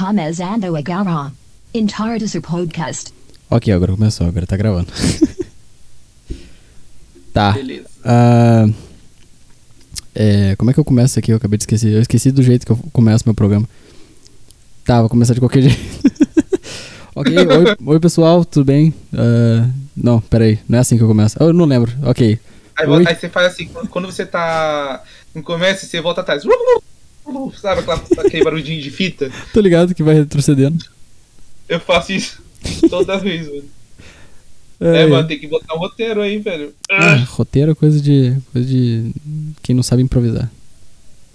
começando agora. Entardes o podcast. Ok, agora começou, agora tá gravando. tá. Beleza. Ah, é, como é que eu começo aqui? Eu acabei de esquecer. Eu esqueci do jeito que eu começo meu programa. Tá, vou começar de qualquer jeito. ok, oi, oi pessoal, tudo bem? Ah, não, peraí, não é assim que eu começo. Eu não lembro, ok. Aí, aí você faz assim, quando- quando você tá no começo, você volta atrás. Sabe aquela, aquele barulhinho de fita? Tô ligado que vai retrocedendo. Eu faço isso toda vez, mano. É, É, mano, tem que botar um roteiro aí, velho. ah, roteiro é coisa de, coisa de quem não sabe improvisar.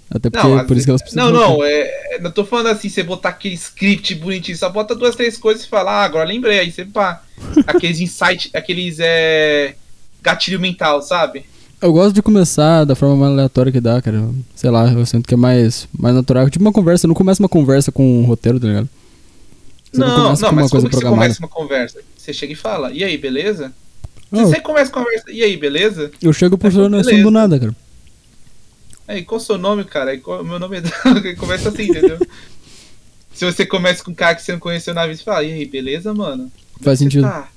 Até porque Não, por isso que elas precisam. não, não, é, é- não tô falando assim, você botar aquele script bonitinho, só bota duas, três coisas e fala, ah, agora lembrei, aí você pá. Aqueles insight, aqueles é. gatilho mental, sabe? Eu gosto de começar da forma mais aleatória que dá, cara. Sei lá, eu sinto que é mais, mais natural. Tipo uma conversa, não começo uma conversa com um roteiro, tá ligado? Você não, começa não, com mas como que você começa uma conversa? Você chega e fala, e aí, beleza? Não, você começa a conversa, e aí, beleza? eu chego puxando Beleza. assunto do nada, cara. Aí, qual o seu nome, cara? Aí, qual- meu nome é. começa assim, entendeu? Se você começa com um cara que você não conheceu na vida, você fala, e aí, beleza, mano? Faz sentido. Tá,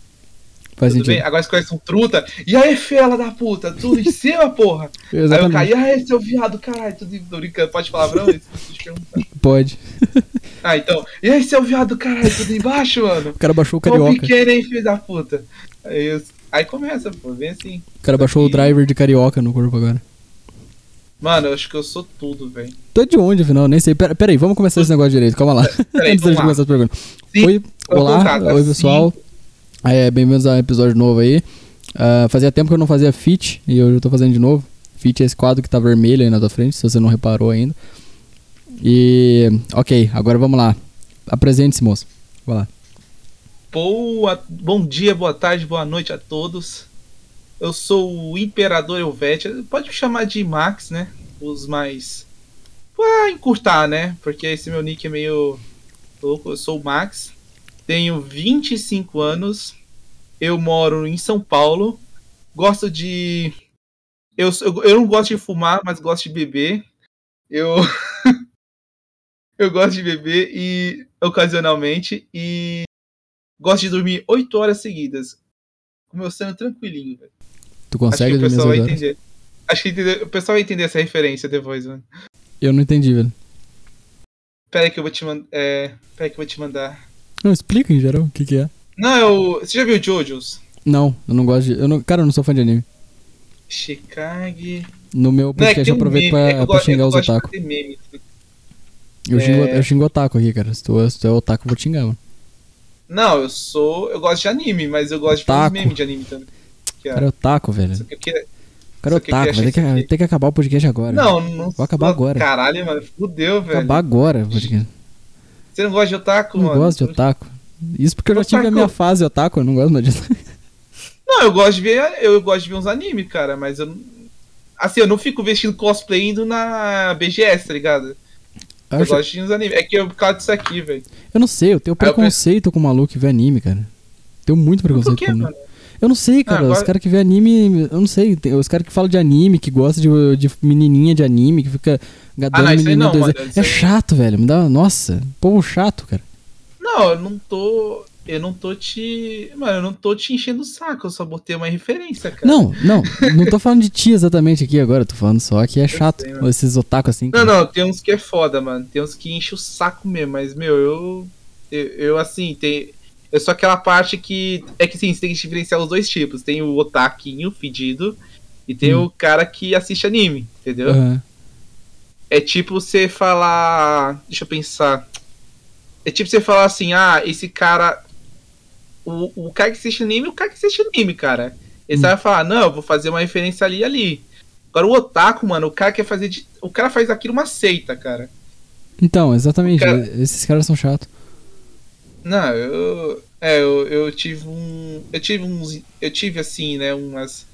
Faz tudo sentido. bem? Agora você conhece um truta, e aí, fela da puta, tudo em cima, porra? Aí eu Exatamente. caí, e aí, seu viado, caralho, tudo tô brincando, pode te perguntar. Pode. Ah, então, e aí, seu viado, caralho, tudo embaixo, mano? O cara baixou o Tô carioca. pequeno, hein, filho da puta? Aí, eu- aí começa, pô, vem assim. O cara baixou o E- driver de carioca no corpo agora. Mano, eu acho que eu sou tudo, velho. Tu é de onde, afinal? Nem sei. Pera, pera aí, vamos começar esse negócio direito. Calma lá. Peraí, Antes da gente começar as perguntas. Sim, Oi, olá. Oi, pessoal. É, Bem-vindos a um episódio novo aí. Ah, fazia tempo que eu não fazia fit e hoje eu tô fazendo de novo. Fit é esse quadro que tá vermelho aí na tua frente, se você não reparou ainda. E. Ok, agora vamos lá. Apresente-se, moço. Vai lá. Boa, bom dia, boa tarde, boa noite a todos. Eu sou o Imperador Helvete. Pode me chamar de Max, né? Os mais. Pra encurtar, né? Porque esse meu nick é meio louco. Eu sou o Max. Tenho 25 anos. Eu moro em São Paulo. Gosto de. Eu, eu, eu não gosto de fumar, mas gosto de beber. Eu. eu gosto de beber e. ocasionalmente. E gosto de dormir 8 horas seguidas. Com meu sono tranquilinho, velho. Tu Acho consegue que o pessoal vai horas? entender. Acho que o pessoal vai entender essa referência depois, mano. Eu não entendi, velho. Pera aí que eu vou te mandar. É... Pera aí que eu vou te mandar. Não, explica em geral o que que é. Não, eu... Você já viu Jojo's? Não, eu não gosto de. Eu não, cara, eu não sou fã de anime. Chicago. No meu é podcast tem eu aproveito meme, é pra, eu pra xingar eu os de otaku. Eu, xingo, É. eu xingo otaku aqui, cara. Se tu, se tu é otaku, eu vou te xingar, mano. Não, eu sou. Eu gosto de anime, mas eu gosto de fazer Taco. meme de anime também. Que é- Cara, é otaku, velho. Só que eu queria- Cara, é otaku. Vai ter que, ter que acabar o podcast agora. Não, não. Vou acabar agora. Caralho, mano. Fudeu, velho. Acabar agora o podcast. Você não gosta de otaku, Não mano? gosto de otaku. Isso porque eu já tive a Otaku. minha fase otaku, eu não gosto mais disso. Não, eu gosto de ver. Eu gosto de ver uns animes, cara, mas eu. não- Assim, eu não fico vestindo cosplay indo na BGS, tá ligado? Eu, Eu gosto de uns animes. É que eu, por causa disso aqui, velho. eu não sei, eu tenho Aí eu preconceito com maluco que vê anime, cara. Tenho muito preconceito com anime. Eu não sei, cara. Ah, agora- Os caras que vê anime, eu não sei. os caras que falam de anime, que gostam de, de menininha de anime, que fica gadando Ah, não, isso aí menininha não, 2D. mano, isso É chato, velho. Me dá. Nossa, povo chato, cara. Não, eu não tô. Eu não tô te. Mano, eu não tô te enchendo o saco, eu só botei uma referência, cara. Não, não. Não tô falando de ti exatamente aqui agora. Tô falando só que é chato. sei, esses otaku assim. Não, cara. não, tem uns que é foda, mano. Tem uns que enchem o saco mesmo, mas, meu, eu. Eu, eu, assim, tem. Eu sou aquela parte que. É que sim, você tem que diferenciar os dois tipos. Tem o otaquinho fedido e tem Hum. o cara que assiste anime, entendeu? Aham. É tipo você falar. Deixa eu pensar. É tipo você falar assim, ah, esse cara. O, o cara que assiste anime, o cara que assiste anime, cara. Ele Hum. vai falar, não, eu vou fazer uma referência ali e ali. Agora o otaku, mano, o cara quer fazer. De... O cara faz aquilo uma seita, cara. Então, exatamente. Cara- Esses caras são chatos. Não, eu. É, eu, eu tive um. Eu tive uns. Eu tive assim, né, umas.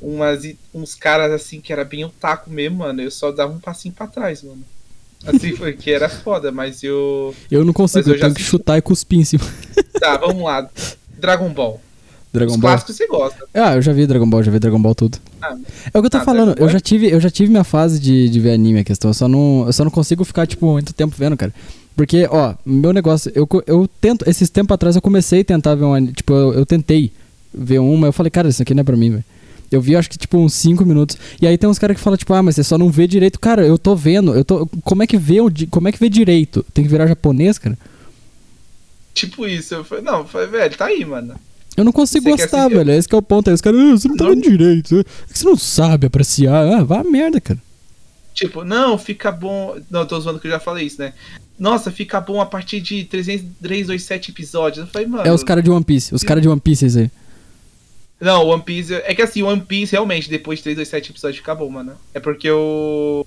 Umas, uns caras assim que era bem otaku mesmo, mano. Eu só dava um passinho pra trás, mano. Assim, porque era foda, mas eu. Eu não consigo, eu eu, tenho que chutar e cuspir em cima. Tá, vamos lá. Dragon Ball. Dragon Os Ball. clássicos você gosta. Ah, eu já vi Dragon Ball, já vi Dragon Ball tudo. Ah, É o que eu tô ah, falando, eu já tive, eu já tive minha fase de, de ver anime a questão, eu só não, eu só não consigo ficar tipo muito tempo vendo, cara. Porque, ó, meu negócio, eu, eu tento, esses tempos atrás eu comecei a tentar ver um tipo, eu, eu tentei ver um, mas eu falei, cara, isso aqui não é pra mim, velho. Eu vi acho que tipo uns 5 minutos. E aí tem uns caras que falam, tipo, ah, mas você só não vê direito. Cara, eu tô vendo, eu tô. Como é que vê como é que vê direito? Tem que virar japonês, cara? Tipo isso. Eu falei, não, eu falei, velho, tá aí, mano. Eu não consigo Você gostar, velho. Esse que é o ponto. Aí os caras, ah, você não tá Não. vendo direito. É você não sabe apreciar. Ah, vá a merda, cara. Tipo, não, fica bom. Não, eu tô zoando que eu já falei isso, né? Nossa, fica bom a partir de 327 episódios. Eu falei, mano. É os caras de One Piece. Os caras de One Piece, esse aí. Não, One Piece. É que assim, One Piece realmente, depois de 327 episódios, fica bom, mano. É porque eu.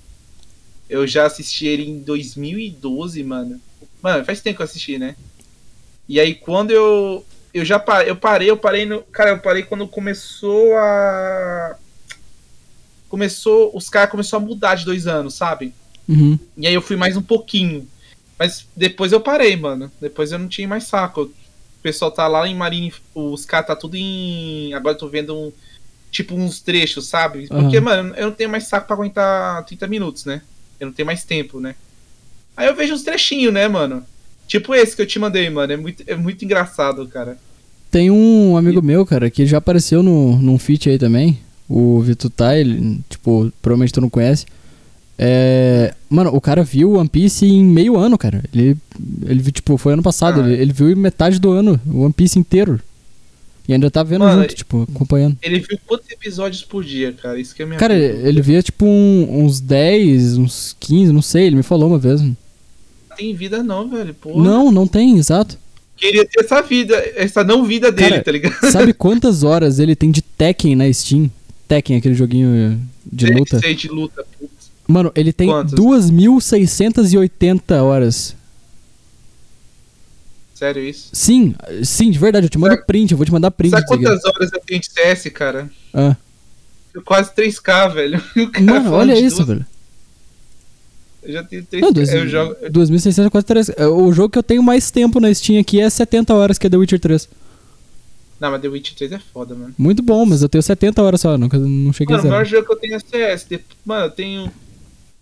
Eu já assisti ele em 2012, mano. Mano, faz tempo que eu assisti, né? E aí quando eu. Eu já parei, eu parei, eu parei no. Cara, eu parei quando começou a. Começou. Os caras começaram a mudar de dois anos, sabe? Uhum. E aí eu fui mais um pouquinho. Mas depois eu parei, mano. Depois eu não tinha mais saco. O pessoal tá lá em Marine. Os caras tá tudo em. Agora eu tô vendo um. Tipo uns trechos, sabe? Porque, Aham. mano, eu não tenho mais saco pra aguentar 30 minutos, né? Eu não tenho mais tempo, né? Aí eu vejo uns trechinhos, né, mano? Tipo esse que eu te mandei, mano. É muito, é muito engraçado, cara. Tem um amigo meu, cara, que já apareceu no, num feat aí também. O Vitutai, ele, tipo, provavelmente tu não conhece. É. Mano, o cara viu One Piece em meio ano, cara. Ele, ele tipo, foi ano passado. Ah. Ele, ele viu em metade do ano, o One Piece inteiro. E ainda tá vendo Mano, junto, tipo, acompanhando. Ele viu quantos episódios por dia, cara? Isso que é minha Cara, pergunta. ele via, tipo, um- uns 10, uns 15, não sei. Ele me falou uma vez. Não tem vida, não, velho. Porra. Não, não tem, exato. Queria ter essa vida, essa não vida dele, Cara, tá ligado? Sabe quantas horas ele tem de Tekken na Steam? Tekken, aquele joguinho de luta. sei de luta, putz. Mano, ele tem Quantas? 2.680 horas. Sério isso? Sim, sim, de verdade, eu te mando Sabe- print, eu vou te mandar print. Sabe quantas horas eu tenho de CS, cara? Ah. Quase 3k, velho. Mano, olha isso, duas- velho. Eu já tenho 3k. Não, dois, eu jogo. 2.600 quase 3. O jogo que eu tenho mais tempo na Steam aqui é 70 horas, que é The Witcher 3. Não, mas The Witch 3 é foda, mano. Muito bom, mas eu tenho 70 horas só, nunca, não cheguei Mano, a o maior zero. jogo que eu tenho é CS. Mano, eu tenho.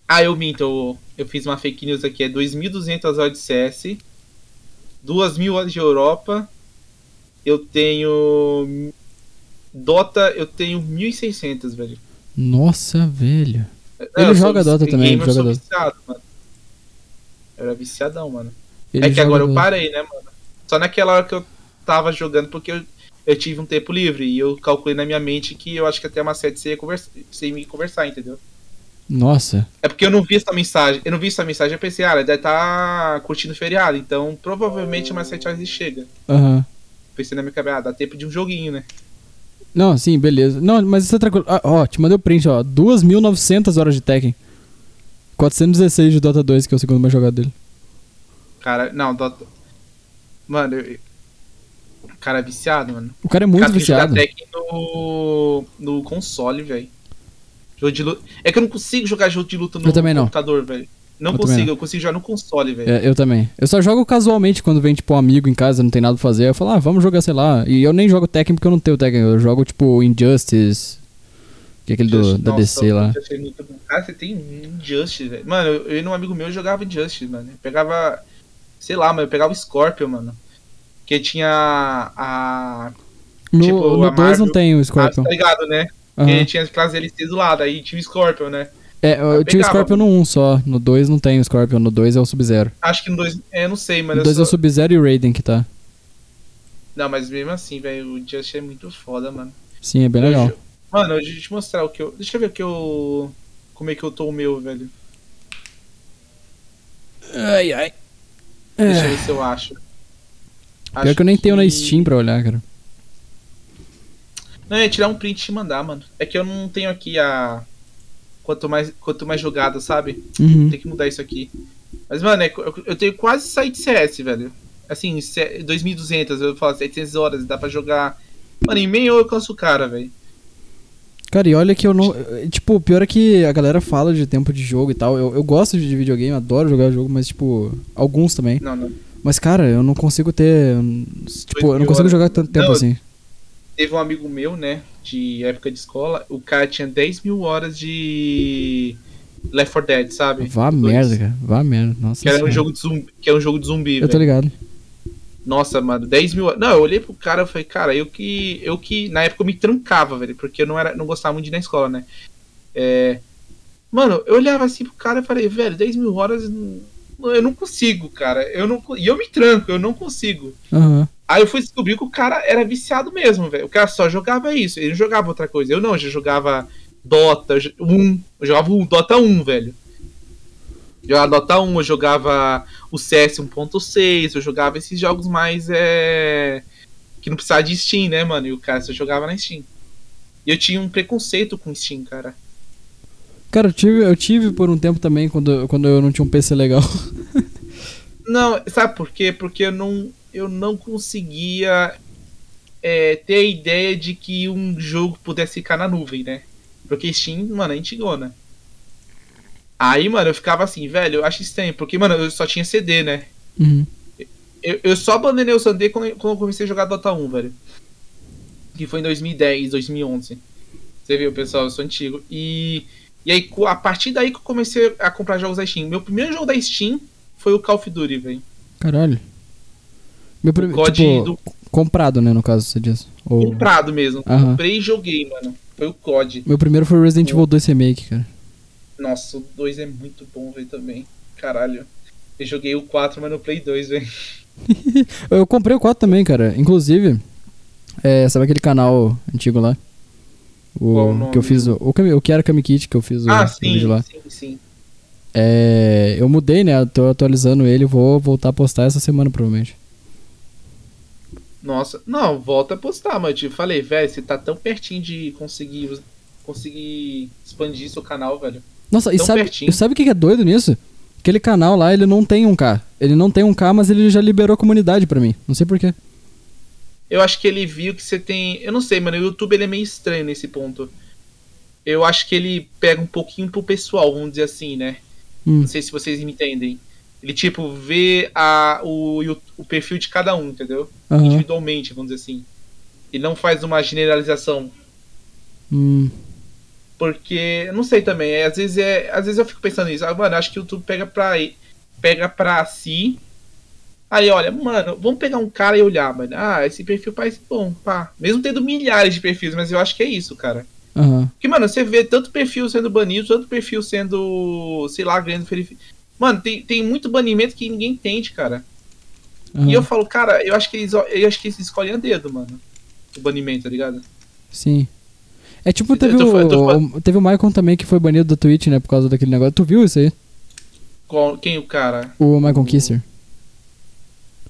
Ah, eu minto. Eu, eu fiz uma fake news aqui. É 2.200 horas de CS. 2.000 horas de Europa. Eu tenho. Dota, eu tenho 1.600, velho. Nossa, velho. Não, Ele eu joga Dota também, gamer, ele eu sou joga Dota. viciado, mano. Eu era viciadão, mano. Ele é que agora eu do- parei, né, mano? Só naquela hora que eu tava jogando, porque eu, eu tive um tempo livre. E eu calculei na minha mente que eu acho que até uma sete você ia, conversa, você ia me conversar, entendeu? Nossa. É porque eu não vi essa mensagem. Eu não vi essa mensagem, eu pensei, ah, ele deve estar curtindo o feriado. Então, provavelmente umas 7 horas ele chega. Aham. Pensei na minha cabeça, ah, dá tempo de um joguinho, né? Não, sim, beleza. Não, mas isso é tranquilo. Ah, ó, te mandei o print, ó. 2.900 horas de Tekken. 416 de Dota 2, que é o segundo mais jogado dele. Cara, não, Dota. Mano, eu... cara é viciado, mano. O cara é muito cara, que jogar viciado. Tekken no, no console, velho. Jogo de luta. É que eu não consigo jogar jogo de luta no computador, velho. Não Eu consigo, não. eu consigo jogar no console, velho. É, eu também. Eu só jogo casualmente quando vem, tipo, um amigo em casa, não tem nada pra fazer. Eu falo, ah, vamos jogar, sei lá. E eu nem jogo Tekken porque eu não tenho Tekken. Eu jogo, tipo, Injustice. Que é aquele do, da nossa, DC lá. Cara, você tem Injustice, velho. Mano, eu, eu e um amigo meu jogava Injustice, mano. Eu pegava. Sei lá, mas eu pegava o Scorpion, mano. Que tinha a. No, Tipo, no a 2 não tem o Ah, Scorpion. tá ligado, né? Aham. Que tinha as classes LCs do lado, aí tinha o Scorpion, né? É, eu eu tinha o Scorpion no 1 só. No 2 não tem o Scorpion. No 2 é o Sub-Zero. Acho que no 2. É, não sei, mas No eu 2 é só... o Sub-Zero e o Raiden que tá. Não, mas mesmo assim, velho, o Just é muito foda, mano. Sim, é bem legal. Mano, deixa eu te mostrar o que eu. Deixa eu ver o que eu. Como é que eu tô o meu, velho. Ai, ai. Deixa eu ver se eu acho. É. Pior que eu nem tenho na Steam pra olhar, cara. Não, eu ia tirar um print e te mandar, mano. É que eu não tenho aqui a. Quanto mais, quanto mais jogada, sabe? Uhum. Tem que mudar isso aqui. Mas, mano, é- eu, tenho quase sair de CS, velho. Assim, se- 2.200, eu falo 700 horas, dá pra jogar. Mano, em meio eu alcanço o cara, velho. Cara, e olha que eu não. Tipo, o pior é que a galera fala de tempo de jogo e tal. Eu, eu gosto de videogame, adoro jogar jogo, mas, tipo, alguns também. Não, não. Mas, cara, eu não consigo ter. Tipo, eu não consigo jogar tanto tempo Não, assim. Teve um amigo meu, né, de época de escola, o cara tinha 10 mil horas de. Left 4 Dead, sabe? Vá Dois. merda, cara. Vá merda. Nossa Que era um jogo de zumbi, que é um jogo de zumbi, Eu tô velho. ligado. Nossa, mano, 10 mil. Não, eu olhei pro cara e falei, cara, eu que. Eu que. Na época eu me trancava, velho, porque eu não, era, não gostava muito de ir na escola, né? É. Mano, eu olhava assim pro cara e falei, velho, 10 mil horas. hum, Eu não consigo, cara. Eu não, e eu me tranco, eu não consigo. Aham. Aí eu fui descobrir que o cara era viciado mesmo, velho. O cara só jogava isso, ele não jogava outra coisa. Eu não, eu já jogava Dota 1. Eu jogava o Dota 1, velho. Jogava Dota 1, eu jogava o CS 1.6, eu jogava esses jogos mais é. que não precisava de Steam, né, mano? E o cara só jogava na Steam. E eu tinha um preconceito com Steam, cara. Cara, eu tive, eu tive por um tempo também, quando, quando eu não tinha um PC legal. Não, sabe por quê? Porque eu não, eu não conseguia é, ter a ideia de que um jogo pudesse ficar na nuvem, né? Porque Steam, mano, é antigona. Aí, mano, eu ficava assim, velho, eu acho estranho, porque, mano, eu só tinha CD, né? Uhum. Eu, eu só abandonei o CD quando, quando eu comecei a jogar Dota 1, velho. Que foi em 2010, 2011. Você viu, pessoal, eu sou antigo. E, e aí, a partir daí que eu comecei a comprar jogos da Steam. Meu primeiro jogo da Steam foi o Call of Duty, velho. Caralho. Meu primeiro. COD Tipo, do- comprado, né, no caso, você diz. Ou... Comprado mesmo. Aham. Comprei e joguei, mano. Foi o COD. Meu primeiro foi Resident Evil 2 Remake, cara. Nossa, o 2 é muito bom, velho, também. Caralho. Eu joguei o 4, mas no Play 2, velho. Eu comprei o 4 também, cara. Inclusive, é, sabe aquele canal antigo lá? O, o que eu fiz o, o, o que era Kami Kit, que eu fiz o, Ah, o sim, vídeo lá. sim, sim. É, eu mudei, né? Tô atualizando ele, vou voltar a postar essa semana, provavelmente. Nossa, não, volta a postar, mas eu te falei, velho, você tá tão pertinho de conseguir, conseguir expandir seu canal, velho. Nossa, e Tão sabe, pertinho. e sabe o que é doido nisso? Aquele canal lá, ele não tem um K. Ele não tem um K, mas ele já liberou a comunidade pra mim. Não sei porquê. Eu acho que ele viu que você tem. Eu não sei, mano. O YouTube ele é meio estranho nesse ponto. Eu acho que ele pega um pouquinho pro pessoal, vamos dizer assim, né? Hum. Não sei se vocês me entendem. Ele, tipo, vê a, o, o perfil de cada um, entendeu? Aham. Individualmente, vamos dizer assim. E não faz uma generalização. Hum. Porque, não sei também, é, às vezes é. Às vezes eu fico pensando nisso. Ah, mano, acho que o YouTube pega pra, pega pra si. Aí, olha, mano, vamos pegar um cara e olhar, mano. Ah, esse perfil parece bom, pá. Mesmo tendo milhares de perfis, mas eu acho que é isso, cara. Aham. Porque, mano, você vê tanto perfil sendo banido, tanto perfil sendo, sei lá, ganhando. Mano, tem, tem muito banimento que ninguém entende, cara. aham. E eu falo, cara, eu acho que eles, eu acho que eles escolhem a dedo, mano. O banimento, tá ligado? Sim. É tipo, Eu teve, tô eu tô o, o- teve o Michael também que foi banido da Twitch, né? Por causa daquele negócio. Tu viu isso aí? Qual, quem o cara? O Michael Kisser.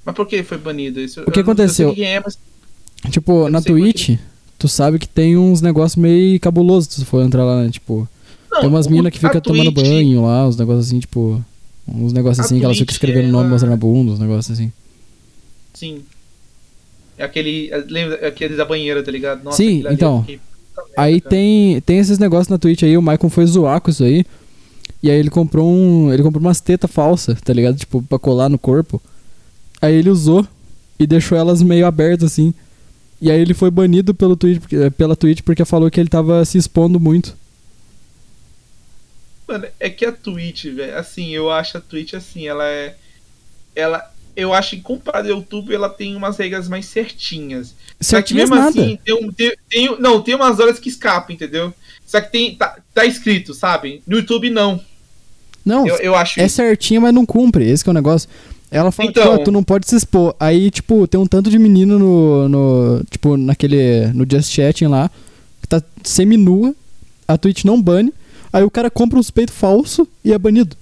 Mas por que ele foi banido? Isso, O que eu aconteceu? Eu é, mas Tipo, não na Twitch, tu sabe que tem uns negócios meio cabulosos se tu for entrar lá, né? Tipo, Não, tem umas o- minas que a ficam tomando Twitch- banho lá, uns negócios assim, tipo. Uns negócios assim que ficam Twitch, escrevendo o nome ela- mostrando a bunda, uns negócios assim. Sim. É aquele. Lembra aquele da banheira, tá ligado? Nossa, Sim, ali então. merda, Aí cara. tem, tem esses negócios na Twitch aí, o Michael foi zoar com isso aí. E aí ele comprou um. Ele comprou umas tetas falsas, tá ligado? Tipo, pra colar no corpo. Aí ele usou e deixou elas meio abertas assim. E aí ele foi banido pelo Twitch, pela Twitch porque falou que ele tava se expondo muito. Mano, é que a Twitch, velho, assim, eu acho a Twitch assim, ela é. Ela. Eu acho que comparado ao YouTube, ela tem umas regras mais certinhas. Só que Certinhas mesmo nada. assim, tem, um- tem, tem- não, tem umas horas que escapam, entendeu? Só que tem. Tá, tá escrito, sabe? No YouTube não. Não, Eu, eu acho é isso. certinha, mas não cumpre. Esse que é o negócio. Ela fala, Então- tipo, "Ah, tu não pode se expor. Aí, tipo, tem um tanto de menino no, no tipo, naquele, no Just Chatting lá, que tá semi-nua, a Twitch não bane, aí o cara compra uns peitos falsos e é banido.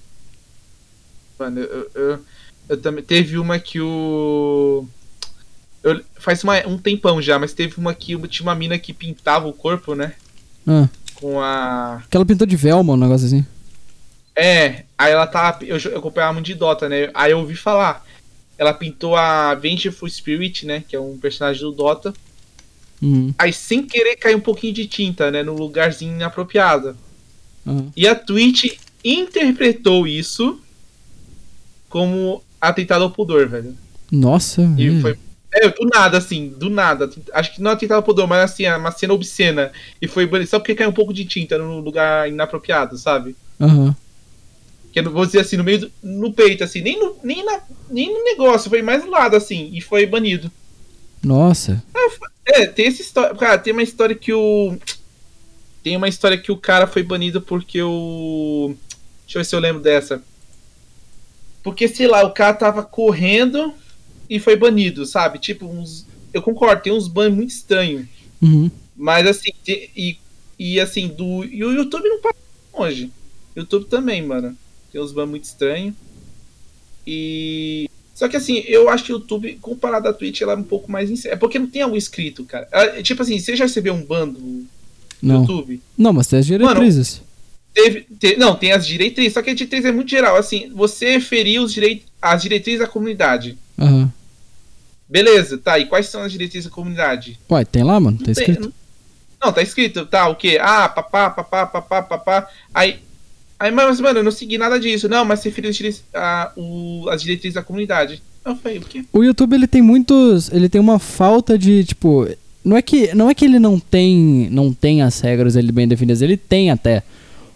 Mano, eu, eu, eu também. Teve uma que o. eu- faz uma- um tempão já, mas teve uma que tinha uma mina que pintava o corpo, né? Ah, Com a. que ela pintou de Velma, um negócio assim. É, aí ela tá. Eu, eu acompanhava muito de Dota, né? Aí eu ouvi falar. Ela pintou a Vengeful Spirit, né? Que é um personagem do Dota. Uhum. Aí sem querer caiu um pouquinho de tinta, né? No lugarzinho inapropriado. Aham. E a Twitch interpretou isso como atentado ao pudor, velho. Nossa, E velho. foi. É, do nada, assim, do nada. Acho que não atentado ao pudor, mas assim, é uma cena obscena. E foi banido só porque caiu um pouco de tinta no lugar inapropriado, sabe? Aham. Que eu vou dizer assim, no meio do, no peito, assim, nem no, nem, na, nem no negócio, foi mais do lado, assim, e foi banido. Nossa. É, tem essa história. Cara, tem uma história que o. Tem uma história que o cara foi banido porque o. Deixa eu ver se eu lembro dessa. Porque, sei lá, o cara tava correndo e foi banido, sabe? Tipo, uns. Eu concordo, tem uns bans muito estranhos. Uhum. Mas assim, e, e assim, do. E o YouTube não passa longe. YouTube também, mano. Tem uns bans muito estranhos. E. Só que assim, eu acho que o YouTube, comparado à Twitch, ela é um pouco mais. É porque não tem algo escrito, cara. É, tipo assim, você já recebeu um ban do Não. YouTube? Não, mas tem as diretrizes. Teve, te- não, tem as diretrizes, só que a diretriz é muito geral. Assim, você ferir os direi as diretrizes da comunidade. Aham. Beleza, tá. E quais são as diretrizes da comunidade? Ué, tem lá, mano? Tá Não tem- escrito. Não, tá escrito, tá, o quê? Ah, papá, papá, papá, papá. Aí. Aí, mas, mano, eu não segui nada disso. Não, mas você feriu a- o- as diretrizes da comunidade. Eu falei, o quê? O YouTube ele tem muitos, ele tem uma falta de, tipo, não é que não é que ele não tem, não tem as regras ele bem definidas, ele tem até.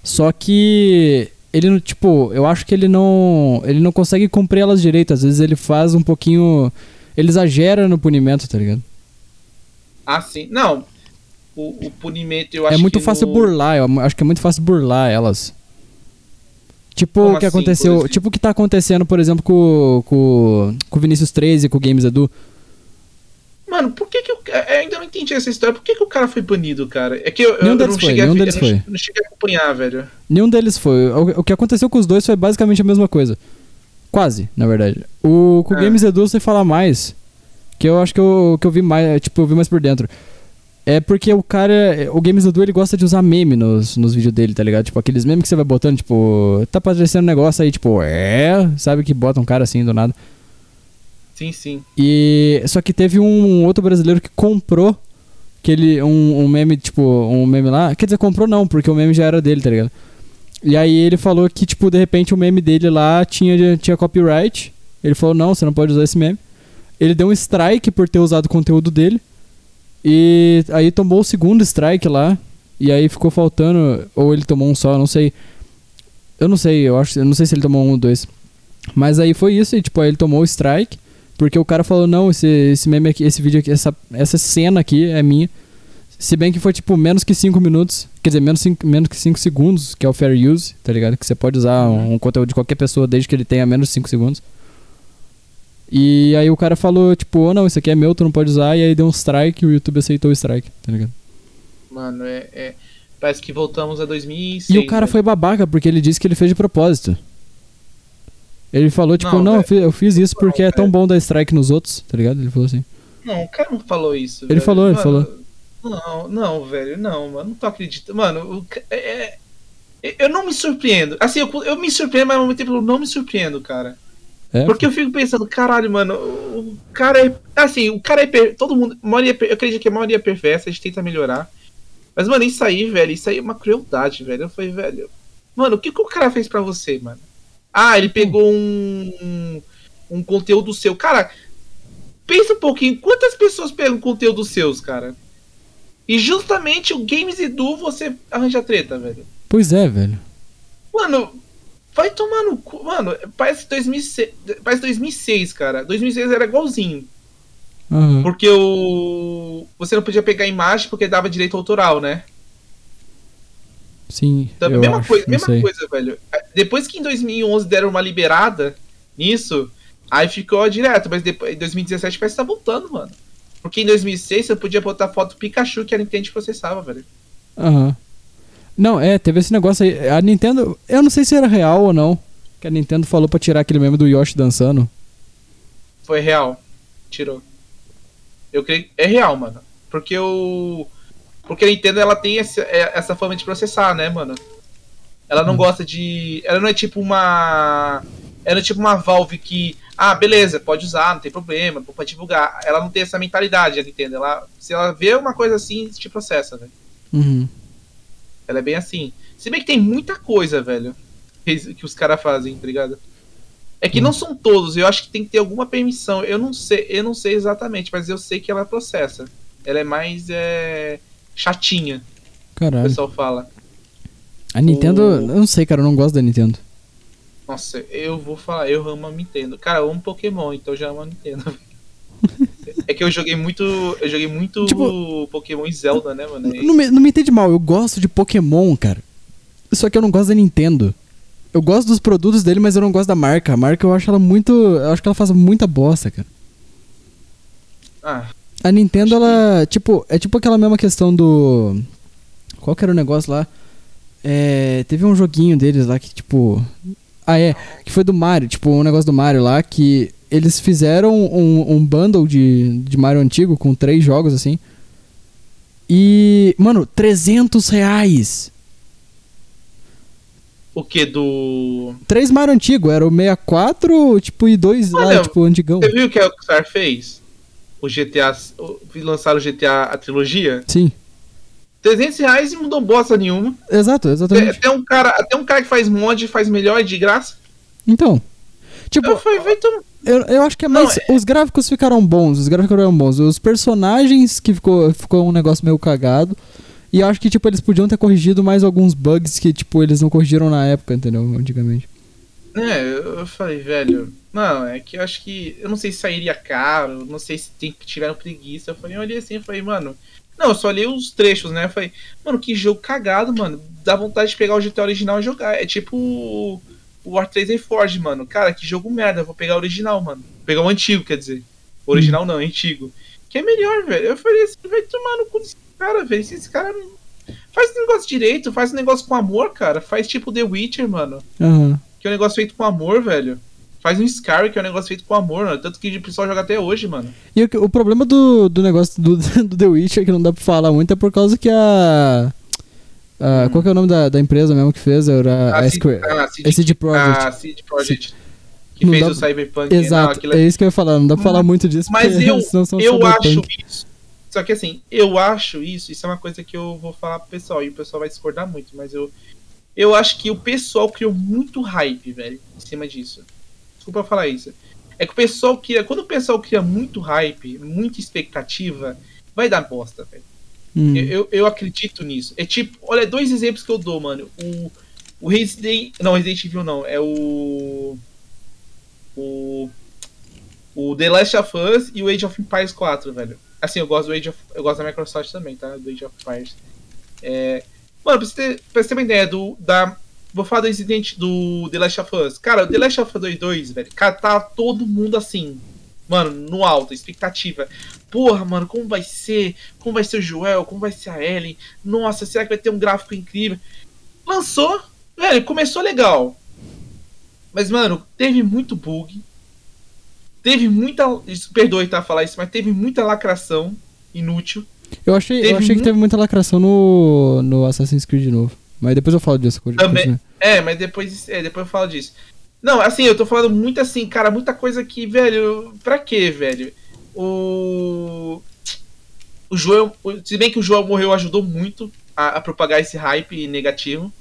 Só que ele não, tipo, eu acho que ele não, ele não consegue cumprir elas direito, às vezes ele faz um pouquinho, ele exagera no punimento, tá ligado? Ah, sim. Não. O, o punimento, eu acho É muito fácil no- burlar, eu acho que é muito fácil burlar elas. Tipo Como o que assim, aconteceu, tipo o que tá acontecendo, por exemplo, com, com, com o Vinícius 13 e com o Games Edu. Mano, por que que eu, eu ainda não entendi essa história? Por que que o cara foi banido, cara? É que eu, Nenhum eu não foi, cheguei nenhum a ver- deles não, foi. che- não cheguei a acompanhar, velho. Nenhum deles foi. O, o que aconteceu com os dois foi basicamente a mesma coisa. Quase, na verdade. O com o Ah. Games Edu você fala mais. Que eu acho que eu, que eu vi mais, tipo, eu vi mais por dentro. É porque o cara, o Games Edu, ele gosta de usar meme nos, nos vídeos dele, tá ligado? Tipo, aqueles memes que você vai botando, tipo, tá aparecendo um negócio aí, tipo, é, sabe que bota um cara assim do nada. Sim, sim. E só que teve um outro brasileiro que comprou aquele um, um meme, tipo, um meme lá. Quer dizer, comprou não, porque o meme já era dele, tá ligado? E aí ele falou que, tipo, de repente o meme dele lá tinha, tinha copyright. Ele falou, não, você não pode usar esse meme. Ele deu um strike por ter usado o conteúdo dele. E aí tomou o segundo strike lá. E aí ficou faltando. Ou ele tomou um só, não sei. Eu não sei, eu acho. Eu não sei se ele tomou um ou dois. Mas aí foi isso, e tipo, aí ele tomou o strike. Porque o cara falou, não, esse, esse meme aqui, esse vídeo aqui, essa, essa cena aqui é minha. Se bem que foi tipo menos que 5 minutos. Quer dizer, menos, cinco, menos que 5 segundos, que é o fair use, tá ligado? Que você pode usar um, um conteúdo de qualquer pessoa desde que ele tenha menos de 5 segundos. E aí o cara falou, tipo, oh, não, isso aqui é meu, tu não pode usar. E aí deu um strike e o YouTube aceitou o strike, tá ligado? Mano, é. é- Parece que voltamos a 2006. E o cara velho. foi babaca porque ele disse que ele fez de propósito. Ele falou, tipo, Não, não, eu, velho. fiz, eu fiz isso porque Não, é tão bom dar strike nos outros, tá ligado? Ele falou assim. Não, o cara não falou isso. Ele velho. falou, ele Mano, falou. Não, não, velho, não, mano, não tô acreditando. Mano, é, é- eu não me surpreendo. Assim, eu, eu me surpreendo, mas ao mesmo tempo eu não me surpreendo, cara. É, Porque eu fico pensando, caralho, mano, o cara é. Assim, o cara é. per- Todo mundo. maioria, é eu acredito que a maioria é perversa, a gente tenta melhorar. Mas, mano, isso aí, velho, isso aí é uma crueldade, velho. Eu falei, velho. Mano, o que, que o cara fez pra você, mano? Ah, ele pegou um. um, conteúdo seu. Cara, pensa um pouquinho, quantas pessoas pegam conteúdo seus, cara? E justamente o Games Edu você arranja treta, velho. Pois é, velho. Mano, vai tomar no cu. Mano, parece 2006, parece 2006, cara. 2006 era igualzinho. Aham. Porque o. Você não podia pegar imagem porque dava direito autoral, né? Sim. Então, eu mesma acho, coisa, mesma sei. coisa, velho. Depois que em 2011 deram uma liberada nisso, aí ficou direto. Mas depois, em 2017 parece que tá voltando, mano. Porque em 2006 você podia botar foto do Pikachu que a Nintendo processava, velho. Aham. Não, é, teve esse negócio aí. A Nintendo. Eu não sei se era real ou não. Que a Nintendo falou pra tirar aquele meme do Yoshi dançando. Foi real. Tirou. Eu creio é real, mano. Porque o. Porque a Nintendo ela tem essa, é- essa forma de processar, né, mano? Ela não Hum. gosta de. Ela não é tipo uma. Ela é tipo uma Valve que. Ah, beleza, pode usar, não tem problema, pode divulgar. Ela não tem essa mentalidade, a Nintendo. Ela, se ela vê uma coisa assim, te processa, velho. Uhum. Ela é bem assim. Se bem que tem muita coisa, velho, que, que os caras fazem, tá ligado? É que Hum. não são todos, eu acho que tem que ter alguma permissão. Eu não sei, eu não sei exatamente, mas eu sei que ela processa. Ela é mais é, chatinha, o Caralho. pessoal fala. A Nintendo, O- eu não sei, cara, eu não gosto da Nintendo. Nossa, eu vou falar, eu amo a Nintendo. Cara, eu amo Pokémon, então eu já amo a Nintendo. é que eu joguei muito. Eu joguei muito Tipo- Pokémon e Zelda, né, mano? Não me, não me entende mal, eu gosto de Pokémon, cara. Só que eu não gosto da Nintendo. Eu gosto dos produtos dele, mas eu não gosto da marca. A marca eu acho ela muito. Eu acho que ela faz muita bosta, cara. Ah, A Nintendo, Acho ela. Tipo, é tipo aquela mesma questão do. Qual que era o negócio lá? É. Teve um joguinho deles lá que, tipo. Ah, é. Que foi do Mario. Tipo, um negócio do Mario lá que eles fizeram um, um bundle de, de Mario antigo com três jogos assim. E. Mano, 300 reais. o que? Do. Três Mario antigo. Era o 64, tipo, e dois lá, Olha, tipo, antigão. Você viu o que a Rockstar fez? O GTA. Lançaram o GTA a trilogia? Sim. 300 reais e não mudou bosta nenhuma. Exato, exatamente. até um cara, até um cara que faz mod faz melhor de graça. Então. Tipo, Eu. Eu, eu acho que é Não, mais. Os gráficos ficaram bons, os gráficos ficaram bons. Os personagens que ficou, ficou um negócio meio cagado. E eu acho que, tipo, eles podiam ter corrigido mais alguns bugs que, tipo, eles não corrigiram na época, entendeu? Antigamente. É, eu falei, velho. Não, é que eu acho que. Eu não sei se sairia caro, não sei se tem, tiveram preguiça. Eu falei, eu olhei assim e falei, mano. Não, eu só olhei os trechos, né? Eu falei, mano, que jogo cagado, mano. Dá vontade de pegar o GTA original e jogar. É tipo o o War 3 Reforged, mano. Cara, que jogo merda. Eu vou pegar o original, mano. Vou pegar o antigo, quer dizer. O original não, é antigo. Que é melhor, velho. Eu falei assim, vai tomar no cu desse cara, velho. Se Esse cara. Faz um negócio direito, faz um negócio com amor, cara. Faz tipo The Witcher, mano Aham. Que é um negócio feito com amor, velho. Faz um Skyrim, que é um negócio feito com amor. Tanto que o pessoal joga até hoje, mano. E o, o problema do, do negócio do, do The Witcher, que não dá pra falar muito, é por causa que a. a- Qual que é o nome da, da empresa mesmo que fez? Era a, A Square. a a CD Projekt. A CD Projekt. Que Não fez dá- o Cyberpunk. Não, Exato, aquilo é- é isso que eu ia falar. Não dá pra falar muito disso, Mas eu, eu acho isso. Só que assim, eu acho isso, isso é uma coisa que eu vou falar pro pessoal, e o pessoal vai discordar muito, mas eu. Eu acho que o pessoal criou muito hype, velho, em cima disso. Desculpa falar isso. É que o pessoal cria. Quando o pessoal cria muito hype, muita expectativa, vai dar bosta, velho. Hum. Eu, eu, eu acredito nisso. É tipo, olha, dois exemplos que eu dou, mano. O, o Resident. Não, Resident Evil não. É o. O. O The Last of Us e o Age of Empires 4, velho. Assim, eu gosto do Age of. Eu gosto da Microsoft também, tá? Do Age of Empires. É. Mano, pra você ter, pra você ter uma ideia do. Da, vou falar do Resident do The Last of Us. Cara, o The Last of Us 2, 2 velho. Cara, tá todo mundo assim. Mano, no alto, expectativa. Porra, mano, como vai ser? Como vai ser o Joel? Como vai ser a Ellie? Nossa, será que vai ter um gráfico incrível? Lançou, velho, começou legal. Mas, mano, teve muito bug. Teve muita. Perdoe, tá, falar isso, mas teve muita lacração inútil. Eu achei, eu Teve achei que muito- teve muita lacração no, no Assassin's Creed novo. Mas depois eu falo disso. Também. É, mas depois, é, depois eu falo disso. Não, assim, eu tô falando muito assim, cara, muita coisa que, velho, pra quê, velho? O. O Joel. Se bem que o Joel morreu, ajudou muito a, a propagar esse hype negativo.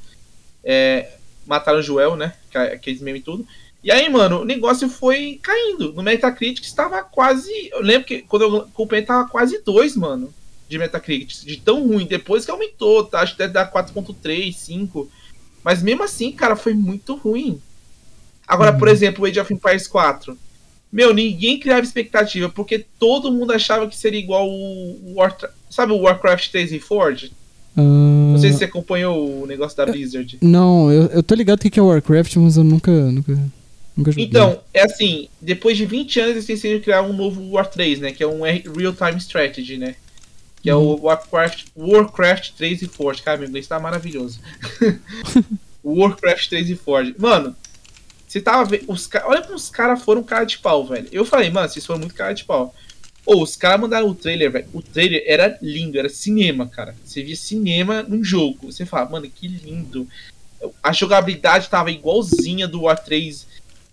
É, mataram o Joel, né? que- Aqueles memes e tudo. E aí, mano, o negócio foi caindo. No Metacritic estava quase. Eu lembro que quando eu comprei tava quase 2, mano. De Metacritic. De tão ruim. Depois que aumentou, tá? Acho que deve dar 4.3, 5. Mas mesmo assim, cara, foi muito ruim. Agora, por exemplo, o Age of Empires 4. Meu, ninguém criava expectativa, porque todo mundo achava que seria igual o War... Sabe o Warcraft 3 Reforged? Ah, Não sei se você acompanhou o negócio da Blizzard. Não, eu, eu tô ligado que que é Warcraft, mas eu nunca, nunca, nunca joguei. Então, é assim, depois de 20 anos eles decidiram criar um novo War 3, né? Que é um R- Real-Time Strategy, né? Que é o Warcraft, Warcraft 3 Reforged. Cara, meu inglês tá maravilhoso. Warcraft 3 Reforged. Mano, você tava vendo. Olha como os caras foram cara de pau, velho. Eu falei, mano, vocês foram muito cara de pau. Ô, os caras mandaram o trailer, velho. O trailer era lindo, era cinema, cara. Você via cinema num jogo. Você fala, mano, que lindo. A jogabilidade tava igualzinha do War 3.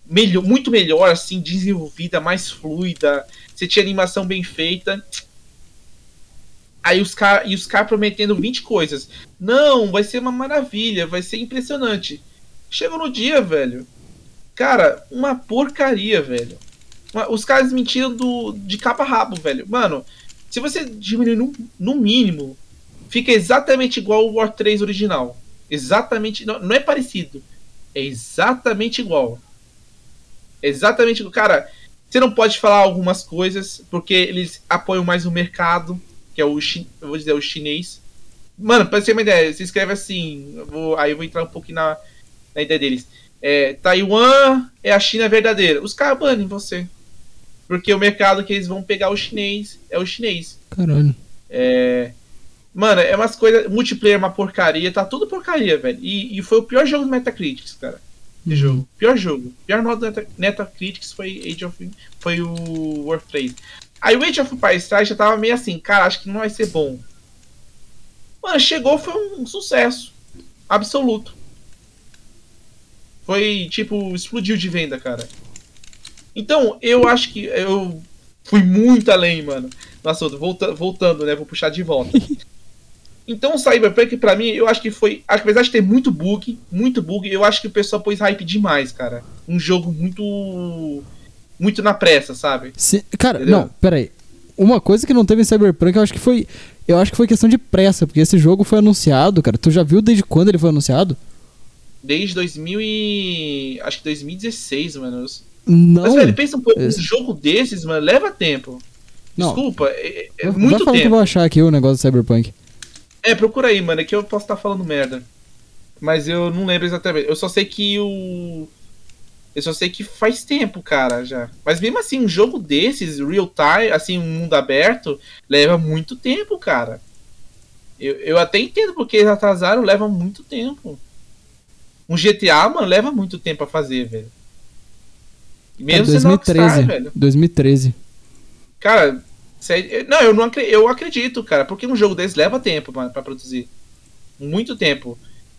Melhor, muito melhor, assim, desenvolvida, mais fluida. Você tinha animação bem feita. Aí os caras. Os caras prometendo 20 coisas. Não, vai ser uma maravilha, vai ser impressionante. Chegou no dia, velho. Cara, uma porcaria, velho. Os caras mentiram do, de capa rabo, velho. Mano, se você diminuir no, no mínimo, fica exatamente igual o War 3 original. Exatamente. Não, não é parecido. É exatamente igual. Exatamente. Cara, você não pode falar algumas coisas porque eles apoiam mais o mercado, que é o, chi, eu vou dizer, o chinês. Mano, pra você ter uma ideia, se escreve assim. Eu vou, aí eu vou entrar um pouquinho na, na ideia deles. É, Taiwan é a China verdadeira. Os caras banem você. Porque o mercado que eles vão pegar o chinês é o chinês. Caralho. É. Mano, é umas coisas. Multiplayer é uma porcaria, tá tudo porcaria, velho. E, e foi o pior jogo do Metacritics, cara. De Uhum. jogo. Pior jogo. Pior nota do Meta- Metacritics foi Age of. Foi o Warframe. Aí o Age of Empires Strike já tava meio assim, cara, acho que não vai ser bom. Mano, chegou, foi um sucesso. Absoluto. Foi, tipo, explodiu de venda, cara. Então, eu acho que eu fui muito além, mano. Nossa, volta, voltando, né? Vou puxar de volta. Então, o Cyberpunk, pra mim, eu acho que foi. Apesar de ter muito bug, muito bug, eu acho que o pessoal pôs hype demais, cara. Um jogo muito. Muito na pressa, sabe? Se- cara, Entendeu? não, peraí. Uma coisa que não teve em Cyberpunk, eu acho que foi. Eu acho que foi questão de pressa, porque esse jogo foi anunciado, cara. Tu já viu desde quando ele foi anunciado? Desde 2000 e. Acho que 2016, mano. Não. Mas, velho, pensa um pouco, um Esse- jogo desses, mano, leva tempo. Não. Desculpa, é, é Vai- muito vai falando que eu tempo. vou achar aqui o negócio do Cyberpunk. É, procura aí, mano, é que eu posso estar falando merda. Mas eu não lembro exatamente. Eu só sei que o. Eu só sei que faz tempo, cara, já. Mas mesmo assim, um jogo desses, real time, assim, um mundo aberto, leva muito tempo, cara. Eu, eu até entendo porque eles atrasaram, leva muito tempo. Um GTA, mano, leva muito tempo a fazer, velho. É, Mesmo Rockstar, 2013. velho. 2013. Cara, não, eu não eu acredito, cara, porque um jogo desse leva tempo, mano, pra produzir. Muito tempo.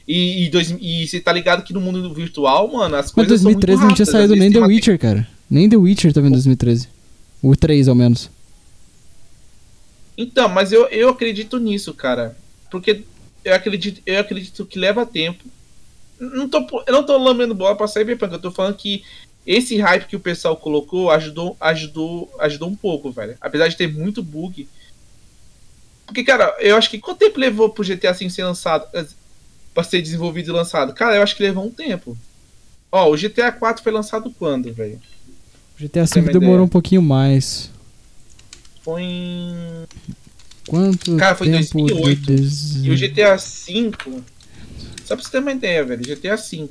E, e, dois, e você tá ligado que no mundo virtual, mano, as Mas coisas 2013 são muito não tinha saído nem The tem Witcher, cara. Nem The Witcher tava em 2013. O 3, ao menos. Então, mas eu, eu acredito nisso, cara. Porque eu acredito, eu acredito que leva tempo. Não tô, eu não tô lambendo bola pra Cyberpunk, eu tô falando que esse hype que o pessoal colocou ajudou, ajudou, ajudou um pouco, velho. Apesar de ter muito bug. Porque, cara, eu acho que quanto tempo levou pro GTA V ser lançado? Pra ser desenvolvido e lançado? Cara, eu acho que levou um tempo. Ó, o GTA 4 foi lançado quando, velho? O GTA V demorou ideia. um pouquinho mais. Foi em. Quanto Cara, foi em tempo 2008. de des... E o GTA V. Só pra você ter uma ideia, velho. GTA V.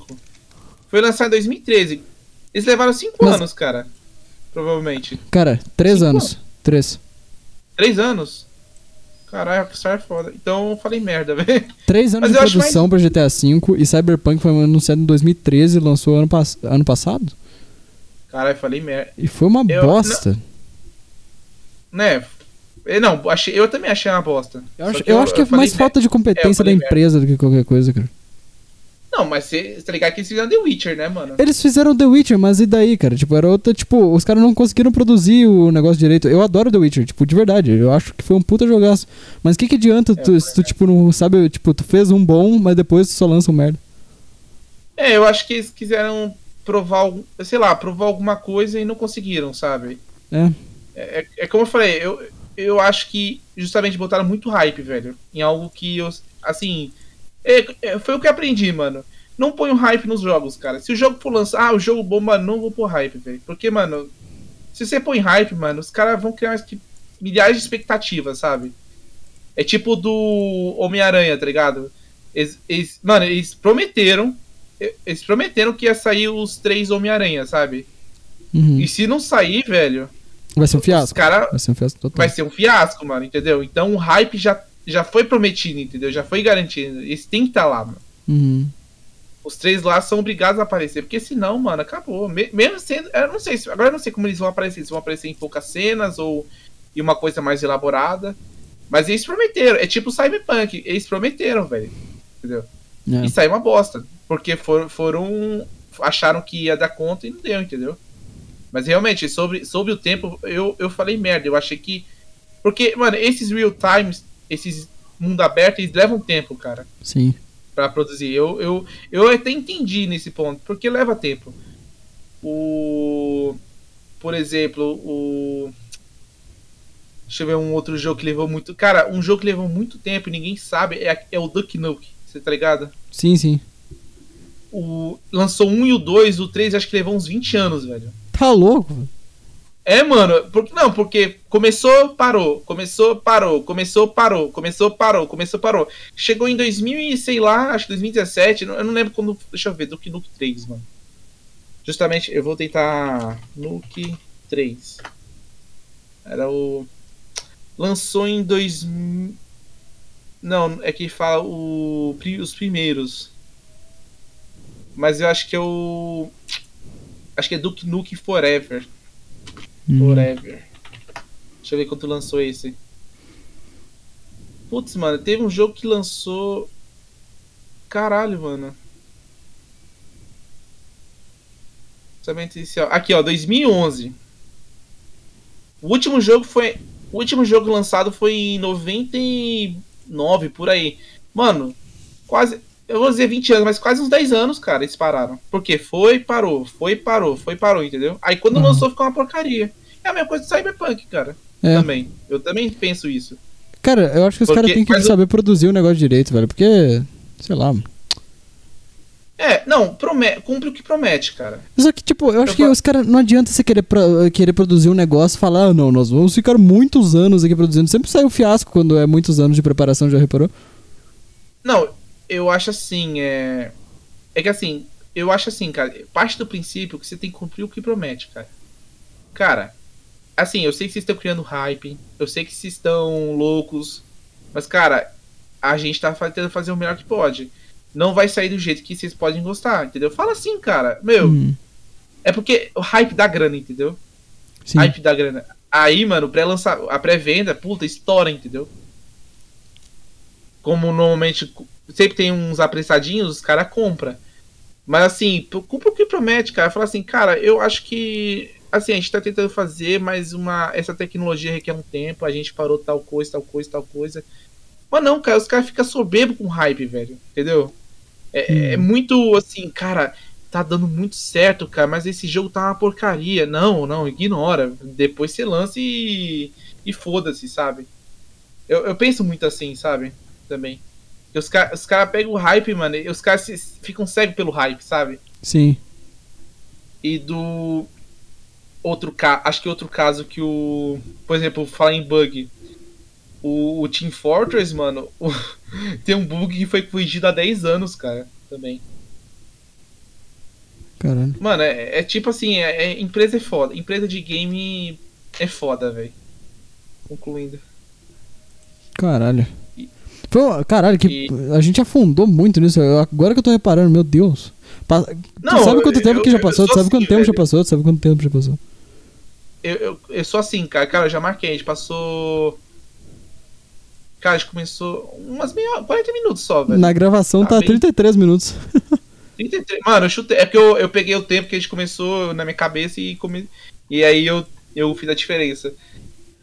Foi lançado em 2013. Eles levaram 5 Mas- anos, cara. Provavelmente. Cara, 3 Cinco anos. 3. 3 anos? Caralho, Rockstar é foda. Então eu falei merda, velho. 3 anos de eu produção pra GTA V e Cyberpunk foi anunciado em 2013 e lançou ano, pass- ano passado. Caralho, eu falei merda. E foi uma Eu- bosta. Né? Eu, não, achei, eu também achei uma bosta. Eu acho, eu acho que é falei mais merda. falta de competência da merda. empresa do que qualquer coisa, cara. Não, mas você tá ligado que eles fizeram The Witcher, né, mano? Eles fizeram The Witcher, mas e daí, cara? Tipo, era outra, tipo, os caras não conseguiram produzir o negócio direito. Eu adoro The Witcher, tipo, de verdade. Eu acho que foi um puta jogaço. Mas o que que adianta tu, foi se tu, tipo, não sabe, tipo, tu fez um bom, mas depois tu só lança um merda. É, eu acho que eles quiseram provar, sei lá, provar alguma coisa e não conseguiram, sabe? É. É, é como eu falei, eu, eu acho que justamente botaram muito hype, velho. Em algo que eu. Assim. É- é- foi o que aprendi, mano. Não põe o hype nos jogos, cara. Se o jogo for lançar, ah, o jogo bom, mano, não vou pôr hype, velho. Porque, mano, se você põe hype, mano, os caras vão criar milhares de expectativas, sabe? É tipo do Homem-Aranha, tá ligado? Eles, eles- mano, eles prometeram. Eles prometeram que ia sair os três Homem-Aranha, sabe? Uhum. E se não sair, velho, Vai ser um fiasco. caras Vai ser um fiasco total. vai ser um fiasco, mano, entendeu? Então o hype já, já foi prometido, entendeu? Já foi garantido. Eles têm que estar lá, mano. Uhum. Os três lá são obrigados a aparecer, porque senão, mano, acabou. Me- mesmo sendo. Eu não sei, se- agora eu não sei como eles vão aparecer. Se vão aparecer em poucas cenas ou em uma coisa mais elaborada. Mas eles prometeram. É tipo Cyberpunk. Eles prometeram, velho. Entendeu? É. E saiu uma bosta. Porque for, foram. Acharam que ia dar conta e não deu, entendeu? Mas realmente, sobre, sobre o tempo, eu, eu falei merda. Eu achei que. Porque, mano, esses real times, esses mundo aberto, eles levam tempo, cara Sim. pra produzir. Eu, eu, eu até entendi nesse ponto, porque leva tempo. O. Por exemplo, o. Deixa eu ver um outro jogo que levou muito. Cara, um jogo que levou muito tempo e ninguém sabe é, é o Duck Nuke. Você tá ligado? Sim, sim. O, lançou um e o dois, o três acho que levou uns 20 anos, velho. Tá louco? É, mano, porque, não, porque começou, parou, começou, parou, começou, parou, começou, parou, começou, parou. Chegou em 2000 e sei lá, acho que 2017, eu não lembro quando, deixa eu ver, Duke Nuke 3, mano. Justamente, eu vou tentar Nuke 3. Era o lançou em 2000 Não, é que fala o os primeiros. Mas eu acho que é o acho que é Duke Nuke Forever. Hum. Forever. Deixa eu ver quanto lançou esse. Putz, mano, teve um jogo que lançou. Caralho, mano. Lançamento inicial. Aqui, ó, 2011. O último jogo foi. O último jogo lançado foi em 99, por aí. Mano, quase. Eu vou dizer 20 anos, mas quase uns 10 anos, cara, eles pararam. Porque foi, parou, foi, parou, foi, parou, entendeu? Aí quando Uhum. lançou ficou uma porcaria. É a mesma coisa do Cyberpunk, cara. É. Também. Eu também penso isso. Cara, eu acho que os caras têm que mas saber produzir o negócio direito, velho. Porque, sei lá. É, não, promete, cumpre o que promete, cara. Só que, tipo, eu acho Eu que fa- os caras. Não adianta você querer, pro- querer produzir um negócio e falar, ah, não, nós vamos ficar muitos anos aqui produzindo. Sempre sai o fiasco quando é muitos anos de preparação, já reparou? Não, eu acho assim, é. É que assim, eu acho assim, cara, parte do princípio que você tem que cumprir o que promete, cara. Cara, assim, eu sei que vocês estão criando hype, eu sei que vocês estão loucos, mas, cara, a gente tá tentando fazer o melhor que pode. Não vai sair do jeito que vocês podem gostar, entendeu? Fala assim, cara. Meu, Hum, é porque o hype dá grana, entendeu? sim. hype da grana. Aí, mano, pré-lançar, a pré-venda, puta, estoura, entendeu? Como normalmente sempre tem uns apressadinhos, os caras compram. Mas assim, cumpre o que promete, cara. Fala assim, cara, eu acho que. Assim, a gente tá tentando fazer, mas uma, essa tecnologia requer um tempo, a gente parou tal coisa, tal coisa, tal coisa. Mas não, cara, os caras ficam soberbos com hype, velho. Entendeu? É, é muito assim, cara, tá dando muito certo, cara, mas esse jogo tá uma porcaria. Não, não, ignora. Depois você lança e. e foda-se, sabe? Eu, eu penso muito assim, sabe? Também. Os caras cara pegam o hype, mano, e os caras ficam cegos pelo hype, sabe? Sim. E do. Outro caso. Acho que outro caso que o. Por exemplo, falar em bug. O, o Team Fortress, mano. o- tem um bug que foi corrigido há 10 anos, cara. Também. Caralho. Mano, é, é tipo assim, é, é- empresa é foda. Empresa de game é foda, velho. Concluindo. Caralho. Foi, caralho, que E- a gente afundou muito nisso. Agora que eu tô reparando, meu Deus. Não, tu sabe quanto eu- tempo que já passou? Tu sabe quanto tempo já passou? Tu sabe quanto tempo já passou? Eu, eu, eu sou assim, cara. Cara, eu já marquei. A gente passou. Cara, a gente começou umas meia, 40 minutos só, velho. Na gravação Tá tá bem. 33 minutos. 33. Mano, eu chutei. É porque eu, eu peguei o tempo que a gente começou na minha cabeça e come... E aí eu, eu fiz a diferença.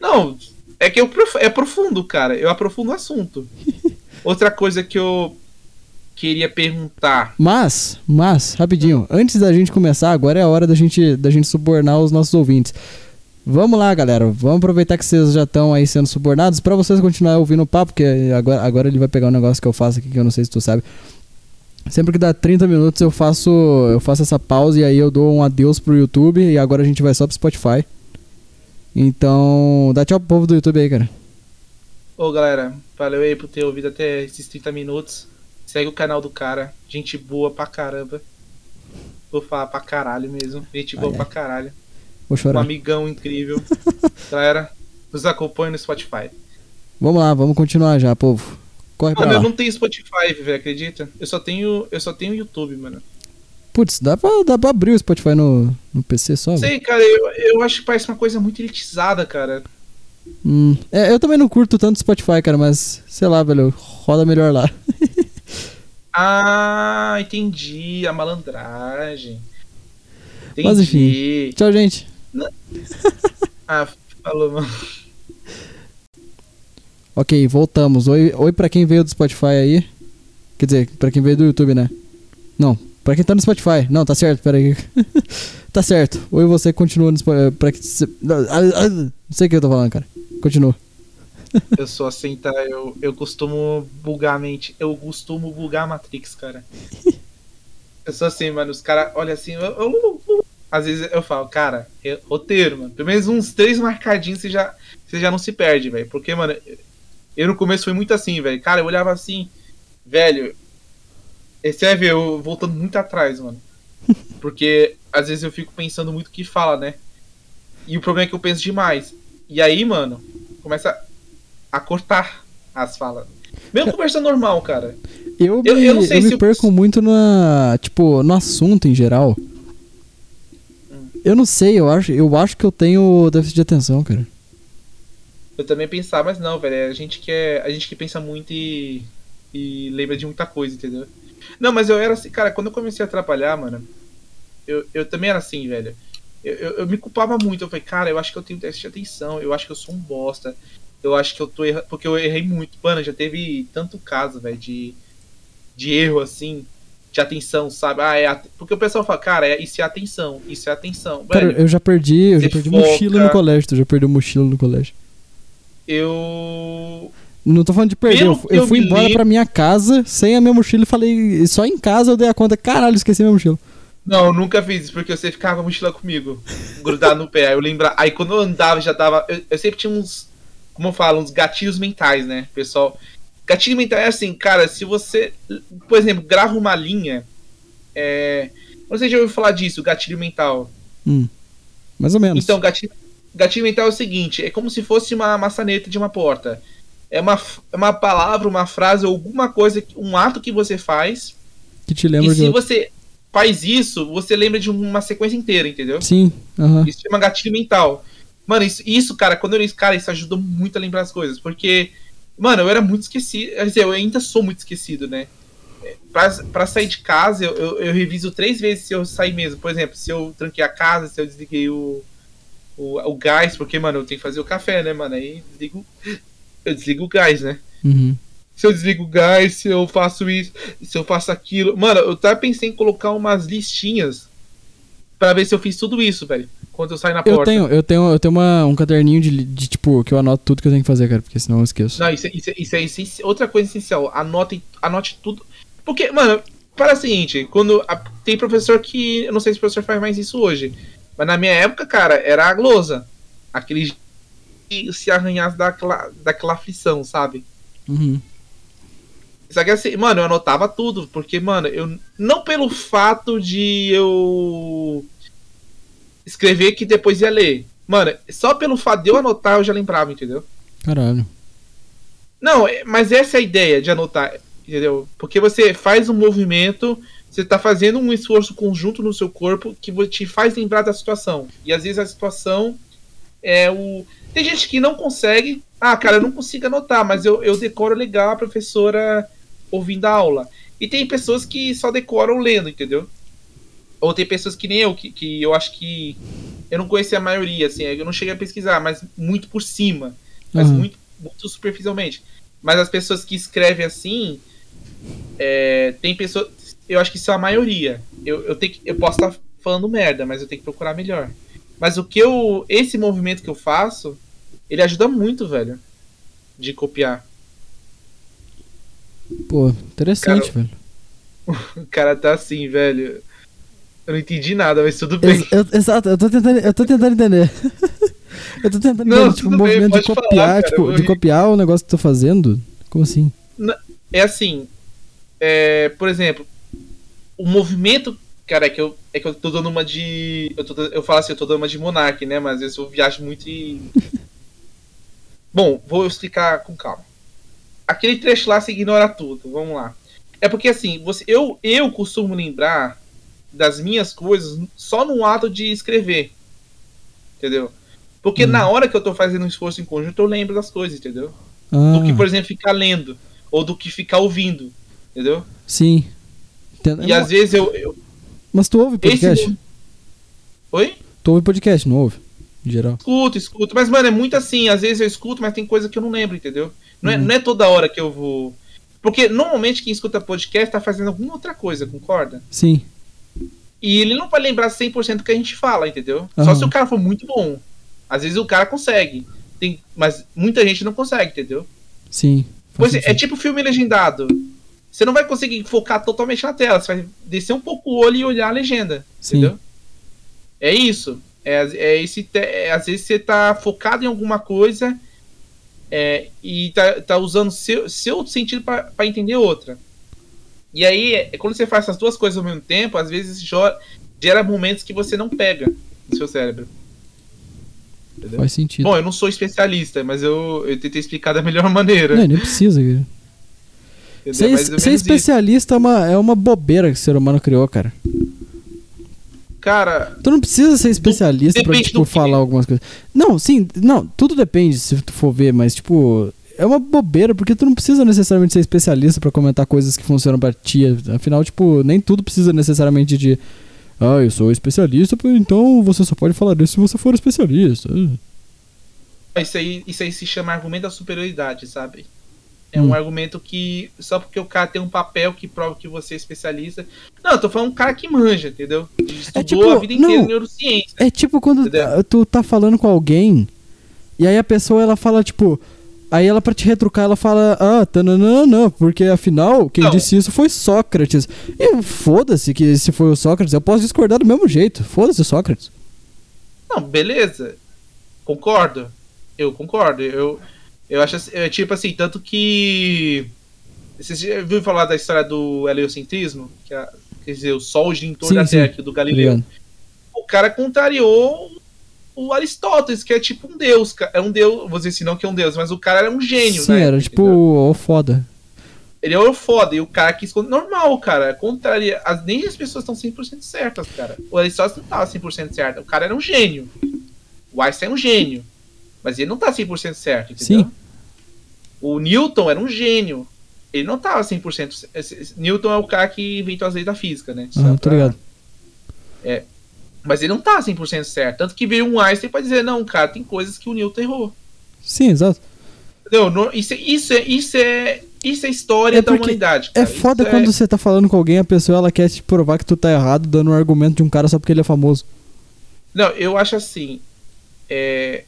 Não, é que eu é profundo, cara. Eu aprofundo o assunto. Outra coisa que eu queria perguntar. Mas, mas, rapidinho, antes da gente começar, agora é a hora da gente, da gente subornar os nossos ouvintes. Vamos lá, galera. Vamos aproveitar que vocês já estão aí sendo subornados pra vocês continuarem ouvindo o papo, porque agora, agora ele vai pegar um negócio que eu faço aqui que eu não sei se tu sabe. Sempre que dá 30 minutos eu faço eu faço essa pausa e aí eu dou um adeus pro YouTube e agora a gente vai só pro Spotify. Então, dá tchau pro povo do YouTube aí, cara. Ô, galera, valeu aí por ter ouvido até esses 30 minutos. Segue o canal do cara. Gente boa pra caramba. Vou falar pra caralho mesmo. Gente boa pra caralho. Vou Um chorar. amigão incrível. galera, nos acompanha no Spotify. Vamos lá, vamos continuar já, povo. Corre pra Mano, eu lá. não tenho Spotify, velho, acredita? Eu só tenho, eu só tenho YouTube, mano. Putz, dá pra, dá pra abrir o Spotify no, no PC só? Sei, cara, eu, eu acho que parece uma coisa muito elitizada, cara. Hum, é, eu também não curto tanto Spotify, cara, mas sei lá, velho, roda melhor lá. Ah, entendi. A malandragem. Entendi. Mas enfim. Tchau, gente. Ah, falou, mano. Ok, voltamos. Oi, oi pra quem veio do Spotify aí. Quer dizer, pra quem veio do YouTube, né? Não, pra quem tá no Spotify. Não, tá certo, pera aí. tá certo. Oi você continua no Spotify. Pra que... Não ah, ah, não sei o que eu tô falando, cara. Continua. Eu sou assim, tá? Eu, eu costumo bugar a mente. Eu costumo bugar a Matrix, cara. Eu sou assim, mano. Os caras olham assim. Eu, eu- eu- às vezes eu falo, cara, é roteiro, mano. Pelo menos uns três marcadinhos você já, você já não se perde, velho. Porque, mano, eu no começo fui muito assim, velho. Cara, eu olhava assim, velho. Você vai ver, eu voltando muito atrás, mano. Porque às vezes eu fico pensando muito o que fala, né? E o problema é que eu penso demais. E aí, mano, começa a cortar as falas. Mesmo conversa normal, cara. Eu, Eu- me, eu não sei eu se me eu- perco muito na, tipo, no assunto em geral. Hum. Eu não sei, eu acho, eu acho que eu tenho déficit de atenção, cara. Eu também pensava, mas não, velho. é A gente que é, a gente que pensa muito e, e lembra de muita coisa, entendeu? Não, mas eu era assim, cara, quando eu comecei a trabalhar, mano, eu, eu também era assim, velho. Eu, eu, eu me culpava muito. Eu falei, cara, eu acho que eu tenho déficit de atenção, eu acho que eu sou um bosta. Eu acho que eu tô errando. Porque eu errei muito. Mano, já teve tanto caso, velho, de, de erro assim, de atenção, sabe? Ah, é. Porque o pessoal fala, cara, é, isso é atenção, isso é atenção. Cara, Velho, eu já perdi, eu já perdi foca. mochila no colégio, tu já perdeu mochila no colégio. eu. Não tô falando de perder, Pelo eu, eu fui embora lembro- pra minha casa sem a minha mochila e falei, só em casa eu dei a conta, caralho, esqueci minha mochila. Não, eu nunca fiz isso, porque você ficava com a mochila comigo, grudado no pé. Eu lembro. Aí quando eu andava, já tava. Eu, eu sempre tinha uns. Como eu falo, uns gatilhos mentais, né, pessoal? Gatilho mental é assim, cara, se você. Por exemplo, grava uma linha. É. Se já ouviu falar disso, gatilho mental. Hum, mais ou menos. Então, gatilho, gatilho mental é o seguinte: é como se fosse uma maçaneta de uma porta. É uma, é uma palavra, uma frase, alguma coisa, um ato que você faz. que te lembra e de se outro. você faz isso, você lembra de uma sequência inteira, entendeu? Sim, aham. Isso chama gatilho mental. Mano, isso, isso, cara, quando eu li cara, isso ajudou muito a lembrar as coisas. Porque, mano, eu era muito esquecido. Quer dizer, eu ainda sou muito esquecido, né? É, Pra, pra sair de casa, eu, eu, eu reviso três vezes se eu sair mesmo. Por exemplo, se eu tranquei a casa, se eu desliguei o, o, o gás, porque, mano, eu tenho que fazer o café, né, mano? Aí desligo, eu desligo o gás, né? Uhum. se eu desligo o gás, se eu faço isso, se eu faço aquilo. Mano, eu até pensei em colocar umas listinhas pra ver se eu fiz tudo isso, velho. Quando eu saio na Eu porta. tenho, eu tenho, eu tenho uma, um caderninho de, de, tipo, que eu anoto tudo que eu tenho que fazer, cara, porque senão eu esqueço. Não, isso, é- isso, é- isso é essenci- outra coisa essencial. Anote, anote tudo. Porque, mano, para o seguinte, quando a- tem professor que. Eu não sei se o professor faz mais isso hoje. Mas na minha época, cara, era a glosa. Aquele que se arranhasse daquela, daquela aflição, sabe? Uhum. Só que assim, mano, eu anotava tudo, porque, mano, eu. Não pelo fato de eu escrever que depois ia ler. Mano, só pelo fato de eu anotar eu já lembrava, entendeu? Caralho. Não, é- mas essa é a ideia de anotar, entendeu? Porque você faz um movimento, você tá fazendo um esforço conjunto no seu corpo que te faz lembrar da situação. E às vezes a situação é o. Tem gente que não consegue. Ah, cara, eu não consigo anotar, mas eu, eu decoro legal a professora ouvindo a aula. E tem pessoas que só decoram lendo, entendeu? Ou tem pessoas que nem eu, que, que eu acho que. Eu não conheci a maioria, assim, eu não cheguei a pesquisar, mas muito por cima. Mas Aham. muito, muito superficialmente. Mas as pessoas que escrevem assim. é, tem pessoas. Eu acho que isso é a maioria. Eu, eu, tenho que, eu posso estar falando merda, mas eu tenho que procurar melhor. Mas o que eu. Esse movimento que eu faço, ele ajuda muito, velho. De copiar. Pô, interessante, velho. O cara tá assim, velho. Eu não entendi nada, mas tudo bem. Ex- eu- exato, eu tô tentando, eu tô tentando entender. eu tô tentando Não, entender, tipo, o tudo bem, movimento de pode falar, copiar, cara, eu tipo, de rir. copiar o negócio que eu tô fazendo. Como assim? É assim. é, por exemplo, o movimento. Cara, é que eu, é que eu tô dando uma de. Eu, tô, eu falo assim, eu tô dando uma de Monark, né? Mas às vezes eu viajo muito e. Bom, vou explicar com calma. Aquele trecho lá você ignora tudo. Vamos lá. É porque assim, você, eu, eu costumo lembrar das minhas coisas só no ato de escrever. Entendeu? Porque Hum. na hora que eu tô fazendo um esforço em conjunto, eu lembro das coisas, entendeu? Ah, do que, por exemplo, ficar lendo. Ou do que ficar ouvindo. Entendeu? sim. Entendo. E às vezes eu. eu Mas tu ouve podcast? esse... Oi? Tu ouve podcast, não ouve? Em geral. Escuto, escuto. Mas, mano, é muito assim. Às vezes eu escuto, mas tem coisa que eu não lembro, entendeu? Não, é, Uhum. não é toda hora que eu vou. Porque normalmente quem escuta podcast tá fazendo alguma outra coisa, concorda? Sim. E ele não vai lembrar 100% do que a gente fala, entendeu? Só Aham. se o cara for muito bom. Às vezes o cara consegue. tem, mas muita gente não consegue, entendeu? Sim. Pois é, é tipo filme legendado. Você não vai conseguir focar totalmente na tela, você vai descer um pouco o olho e olhar a legenda, Sim. entendeu? É isso. É, é esse, é, às vezes você tá focado em alguma coisa é, e tá, tá usando seu, seu sentido pra pra entender outra. E aí, é, quando você faz essas duas coisas ao mesmo tempo, às vezes gera momentos que você não pega no seu cérebro. Entendeu? Faz sentido. Bom, eu não sou especialista, mas eu, eu tentei explicar da melhor maneira. Não, nem precisa, cara. Ser, ser isso. especialista é uma, é uma bobeira que o ser humano criou, cara. Cara, Tu não precisa ser especialista pra, depende tipo, falar algumas coisas. Não, sim, não, tudo depende se tu for ver, mas, tipo, é uma bobeira, porque tu não precisa necessariamente ser especialista pra comentar coisas que funcionam pra ti. Afinal, tipo, nem tudo precisa necessariamente de. Ah, eu sou especialista, então você só pode falar disso se você for especialista. isso aí, isso aí se chama argumento da superioridade, sabe? É Hum. um argumento que só porque o cara tem um papel que prova que você é especialista. Não, eu tô falando um cara que manja, entendeu? Que Estudou tipo, a vida inteira não. em neurociência. É tipo quando Entendeu? ah, tu tá falando com alguém e aí a pessoa ela fala, tipo. Aí ela, pra te retrucar, ela fala, ah, tananana, porque afinal, quem Não. disse isso foi Sócrates. E foda-se que se foi o Sócrates, eu posso discordar do mesmo jeito. Foda-se Sócrates. Não, beleza. Concordo. Eu concordo. Eu, eu acho assim, é, tipo assim, tanto que. Você já viu falar da história do heliocentrismo? Que é, quer dizer, o Sol gira em torno da. Terra, aqui do Galileu. O cara contrariou o Aristóteles, que é tipo um deus. É um deus, vou dizer assim, não que é um deus, mas o cara era um gênio, Sim, né? era tipo o foda. Ele era foda, e o cara quis. Normal, cara. Contraria. As, nem as pessoas estão 100% certas, cara. O Aristóteles não tava 100% certo. O cara era um gênio. O Einstein é um gênio. Mas ele não tá 100% certo, entendeu? Sim. O Newton era um gênio. Ele não tava 100%. c- esse- esse- Newton é o cara que inventou as leis da física, né? Ah, tô pra- ligado. Mas ele não tá 100% certo. Tanto que veio um Einstein pra dizer, não, cara, tem coisas que o Newton errou. Sim, exato. Entendeu? No- Isso, é- isso, é, isso, é, isso é história É da humanidade. É cara. foda Isso quando você tá falando com alguém, a pessoa ela quer te provar que tu tá errado, dando um argumento de um cara só porque ele é famoso. Não, eu acho assim. É...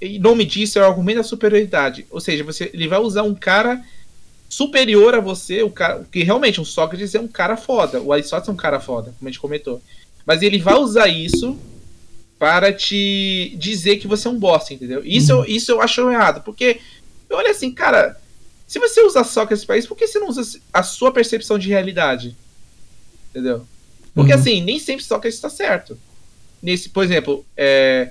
Em nome disso é o argumento da superioridade. Ou seja, você, ele vai usar um cara superior a você, o cara. Porque realmente, um Sócrates é um cara foda. O Aristóteles é um cara foda, como a gente comentou. Mas ele vai usar isso para te dizer que você é um bosta, entendeu? Isso, eu, isso eu acho errado. Porque, olha assim, cara, se você usa Sócrates para isso, por que você não usa a sua percepção de realidade? Entendeu? Porque Uhum. assim, nem sempre Sócrates está certo. Nesse, por exemplo, é,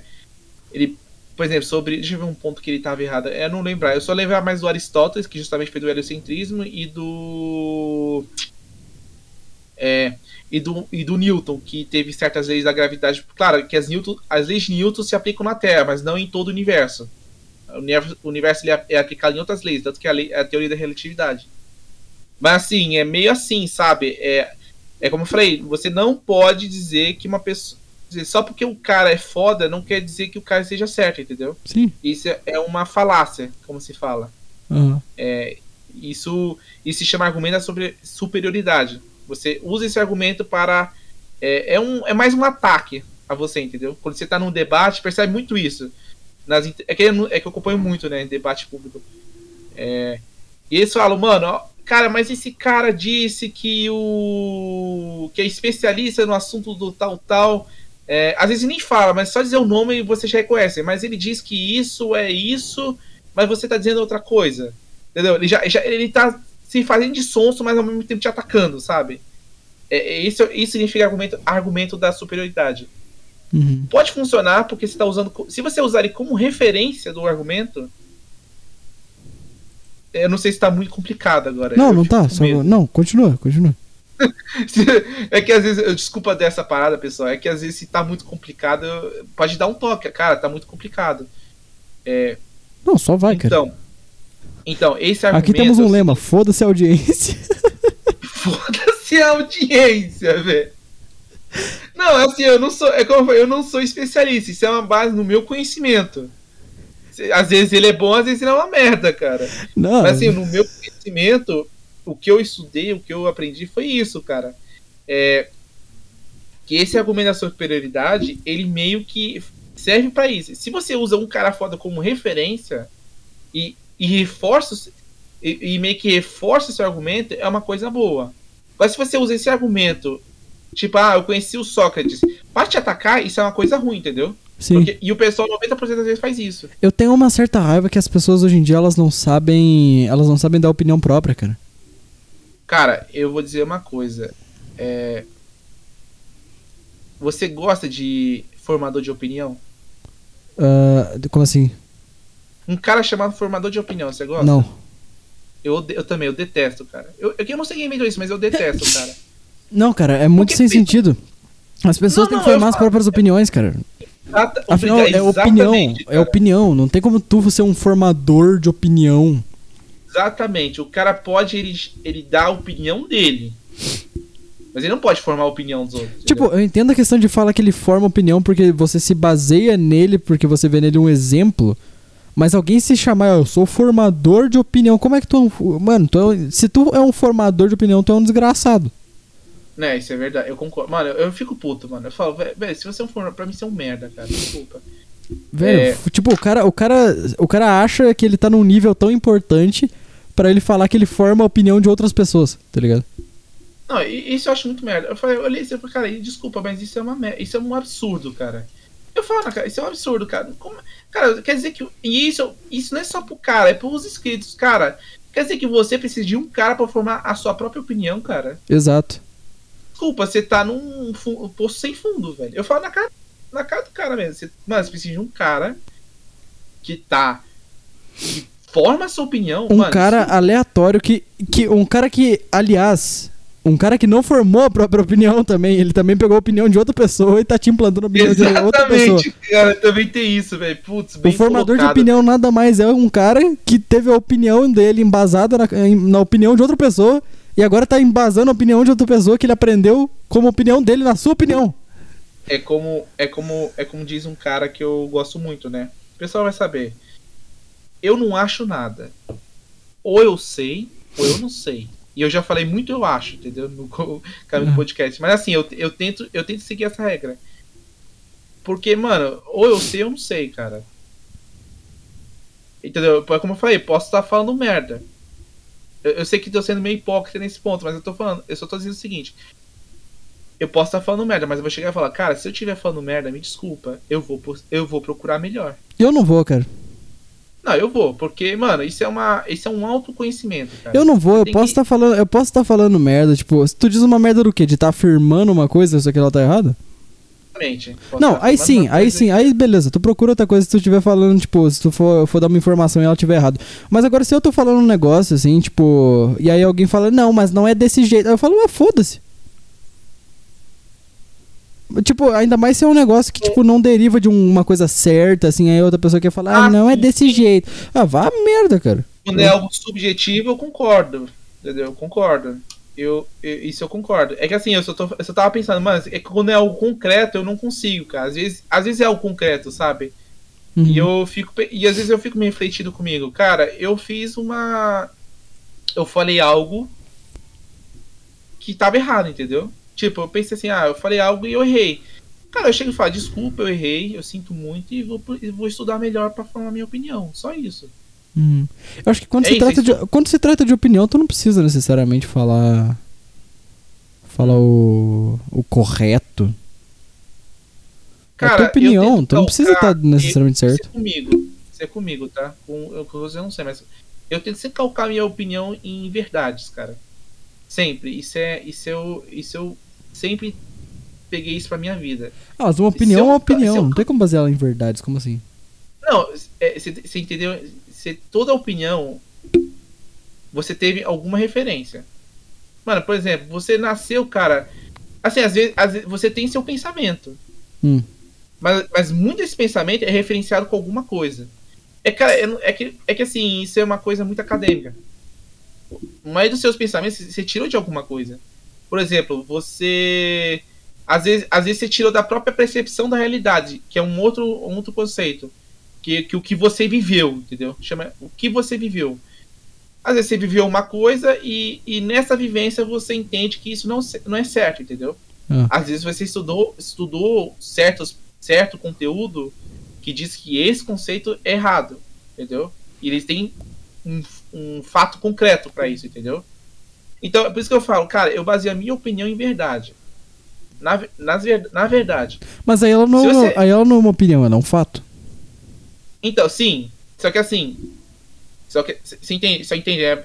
ele, por exemplo, sobre, deixa eu ver um ponto que ele estava errado. É, não lembrar, eu só lembrar mais do Aristóteles, que justamente foi do heliocentrismo e do é, e do e do Newton, que teve certas leis da gravidade. Claro, que as Newton, as leis de Newton se aplicam na Terra, mas não em todo o universo. O universo, é- é aplicado em outras leis, tanto que a, lei, a teoria da relatividade. Mas assim, é meio assim, sabe? É, é como eu falei, você não pode dizer que uma pessoa. Dizer, Só porque o cara é foda, não quer dizer que o cara esteja certo, entendeu? Sim. Isso é- é uma falácia, como se fala. Aham. Isso, isso se chama argumento da sobre- superioridade. Você usa esse argumento para. É, é, um, é mais um ataque a você, entendeu? Quando você está num debate, percebe muito isso. Nas, é, que é que eu acompanho muito, né? Debate público. É, e eles falam, mano, ó, cara, mas esse cara disse que o. que é especialista no assunto do tal, tal. É, às vezes nem fala, mas só dizer o nome você já reconhece. Mas ele diz que isso é isso, mas você tá dizendo outra coisa. Entendeu? Ele, já, já- ele tá se fazendo de sonso, mas ao mesmo tempo te atacando, sabe? É, é, isso, isso significa argumento, argumento da superioridade. Uhum. Pode funcionar porque você tá usando. Se você usar ele como referência do argumento. Eu não sei se tá muito complicado agora. Não, não tá. Só... Não, continua, continua. É que às vezes, eu desculpa dessa parada, pessoal, é que às vezes se tá muito complicado, pode dar um toque, cara, tá muito complicado. Não, só vai, cara. Então, então, esse argumento. Aqui temos um é o lema: foda-se a audiência. Foda-se a audiência, velho. Não, é assim, eu não sou. É como eu falei, eu não sou especialista. Isso é uma base no meu conhecimento. Às vezes ele é bom, às vezes ele é uma merda, cara. Não. Mas assim, no meu conhecimento, o que eu estudei, o que eu aprendi foi isso, cara. É, que esse argumento da superioridade, ele meio que serve pra isso. Se você usa um cara foda como referência e, e reforça e, e meio que reforça seu argumento, é uma coisa boa. Mas se você usa esse argumento, tipo, ah, eu conheci o Sócrates, pra te atacar, isso é uma coisa ruim, entendeu? Sim. Porque- e o pessoal 90% das vezes faz isso. Eu tenho uma certa raiva que as pessoas hoje em dia elas não sabem. Elas não sabem dar opinião própria, cara. Cara, eu vou dizer uma coisa. É... Você gosta de formador de opinião? Ah, como assim? Um cara chamado formador de opinião, você gosta? Não. Eu, eu também, eu detesto, cara. Eu, eu, eu não sei quem inventou isso, mas eu detesto, cara. Não, cara, é muito Porque sem pensa- sentido. As pessoas Não, têm que não, formar as próprias opiniões, cara. Exata- Afinal, é opinião. É cara. opinião. Não tem como tu ser um formador de opinião. Exatamente. O cara pode ele, ele dar a opinião dele. Mas ele não pode formar a opinião dos outros. Tipo, entendeu? eu entendo a questão de falar que ele forma opinião porque você se baseia nele, porque você vê nele um exemplo. Mas alguém se chamar, "Ah, eu sou formador de opinião, como é que tu é um. Mano, tu é se tu é um formador de opinião, tu é um desgraçado. Né, isso é verdade. Eu concordo. Mano, eu, eu fico puto, mano. Eu falo, "Vé- velho, se você é um formador, pra mim você é um merda, cara. Desculpa. Velho, É. tipo, o cara, o cara, o cara acha que ele tá num nível tão importante pra ele falar que ele forma a opinião de outras pessoas, tá ligado? Não, isso eu acho muito merda. Eu falei, eu olhei isso e falei, cara, desculpa, mas isso é uma merda. Isso é um absurdo, cara. Eu falo, cara, isso é um absurdo, cara. Como- Cara, quer dizer que. E isso, isso não é só pro cara, é pros inscritos. Cara, quer dizer que você precisa de um cara pra formar a sua própria opinião, cara. Exato. Desculpa, você tá num poço sem fundo, velho. Eu falo na cara, na cara do cara mesmo. Você, mano, você precisa de um cara que tá. que forma a sua opinião. Um mano, cara isso- aleatório que, que. Um cara que, aliás, um cara que não formou a própria opinião também. Ele também pegou a opinião de outra pessoa e tá te implantando a opinião de outra pessoa. Exatamente, cara, também tem isso, velho. Putz, O bem formador de colocado. opinião nada mais é um cara que teve a opinião dele embasada na, na opinião de outra pessoa e agora tá embasando a opinião de outra pessoa que ele aprendeu como opinião dele na sua opinião. É como, é como, é como diz um cara que eu gosto muito, né? O pessoal vai saber. Eu não acho nada. Ou eu sei, ou eu não sei. E eu já falei muito eu acho, entendeu? No cara do Uhum. podcast. Mas assim, eu, eu tento, eu tento seguir essa regra. Porque, mano, ou eu sei ou eu não sei, cara. Entendeu? É Como eu falei, posso estar falando merda. Eu, eu sei que tô sendo meio hipócrita nesse ponto, mas eu tô falando, eu só tô dizendo o seguinte. Eu posso estar falando merda, mas eu vou chegar e falar, cara, se eu estiver falando merda, me desculpa, eu vou, eu vou procurar melhor. Eu não vou, cara. Não, eu vou, porque, mano, isso é uma, isso é um autoconhecimento, cara. Eu não vou, eu posso que- estar falando, eu posso estar falando merda, tipo, se tu diz uma merda do quê? De estar afirmando uma coisa, isso aqui ela tá errada? Exatamente. Não, estar aí sim, aí sim, aí beleza, tu procura outra coisa se tu estiver falando, tipo, se tu for, for dar uma informação e ela estiver errado. Mas agora se eu tô falando um negócio assim, tipo, e aí alguém fala, não, mas não é desse jeito. Aí eu falo, ah, foda-se. Tipo, ainda mais se é um negócio que, tipo, não deriva de um- uma coisa certa, assim, aí outra pessoa quer falar, ah, Ah, não é desse jeito. Ah, vá a merda, cara. Quando é algo subjetivo, eu concordo. Entendeu? Eu concordo. Eu, eu- isso eu concordo. É que assim, eu só, tô, eu só tava pensando, mano, é que quando é algo concreto, eu não consigo, cara. Às vezes, às vezes é algo concreto, sabe? Uhum. E eu fico. E às vezes eu fico me refletindo comigo. Cara, eu fiz uma. Eu falei algo que tava errado, entendeu? Tipo, eu pensei assim, ah, eu falei algo e eu errei. Cara, eu chego e falo, desculpa, eu errei, eu sinto muito e vou, vou estudar melhor pra formar minha opinião. Só isso. Uhum. Eu acho que quando, É se isso, trata de, quando se trata de opinião, tu não precisa necessariamente falar. Falar o, o correto. é a tua opinião, tento tu não precisa estar necessariamente Isso certo. é comigo. Isso é comigo, tá? Com, eu, com você eu não sei, mas eu tento sempre calcar minha opinião em verdades, cara. Sempre. Isso é. Isso eu. Isso eu sempre peguei isso pra minha vida. Ah, mas uma opinião é uma opinião, eu- não tem como basear ela em verdades, como assim? Não, você entendeu? Cê, toda opinião. Você teve alguma referência. Mano, por exemplo, você nasceu, cara. Assim, às vezes, às vezes você tem seu pensamento. Hum. Mas, mas muito desse pensamento é referenciado com alguma coisa. É, cara, é, é que, é que assim, isso é uma coisa muito acadêmica. Mas dos seus pensamentos, você tirou de alguma coisa. Por exemplo, você. Às vezes, às vezes você tirou da própria percepção da realidade, que é um outro, um outro conceito. Que, que o que você viveu, entendeu? Chama o que você viveu. Às vezes você viveu uma coisa e, e nessa vivência você entende que isso não, não é certo, entendeu? Ah. Às vezes você estudou, estudou certos, certo conteúdo que diz que esse conceito é errado, entendeu? E eles têm um, um fato concreto para isso, entendeu? Então, é por isso que eu falo, cara, eu baseio a minha opinião em verdade. Na, nas na verdade. Mas aí ela não, Se você- aí ela não é uma opinião, ela é um fato. Então, sim. Só que assim. Só que. Você entende? Só entende? É,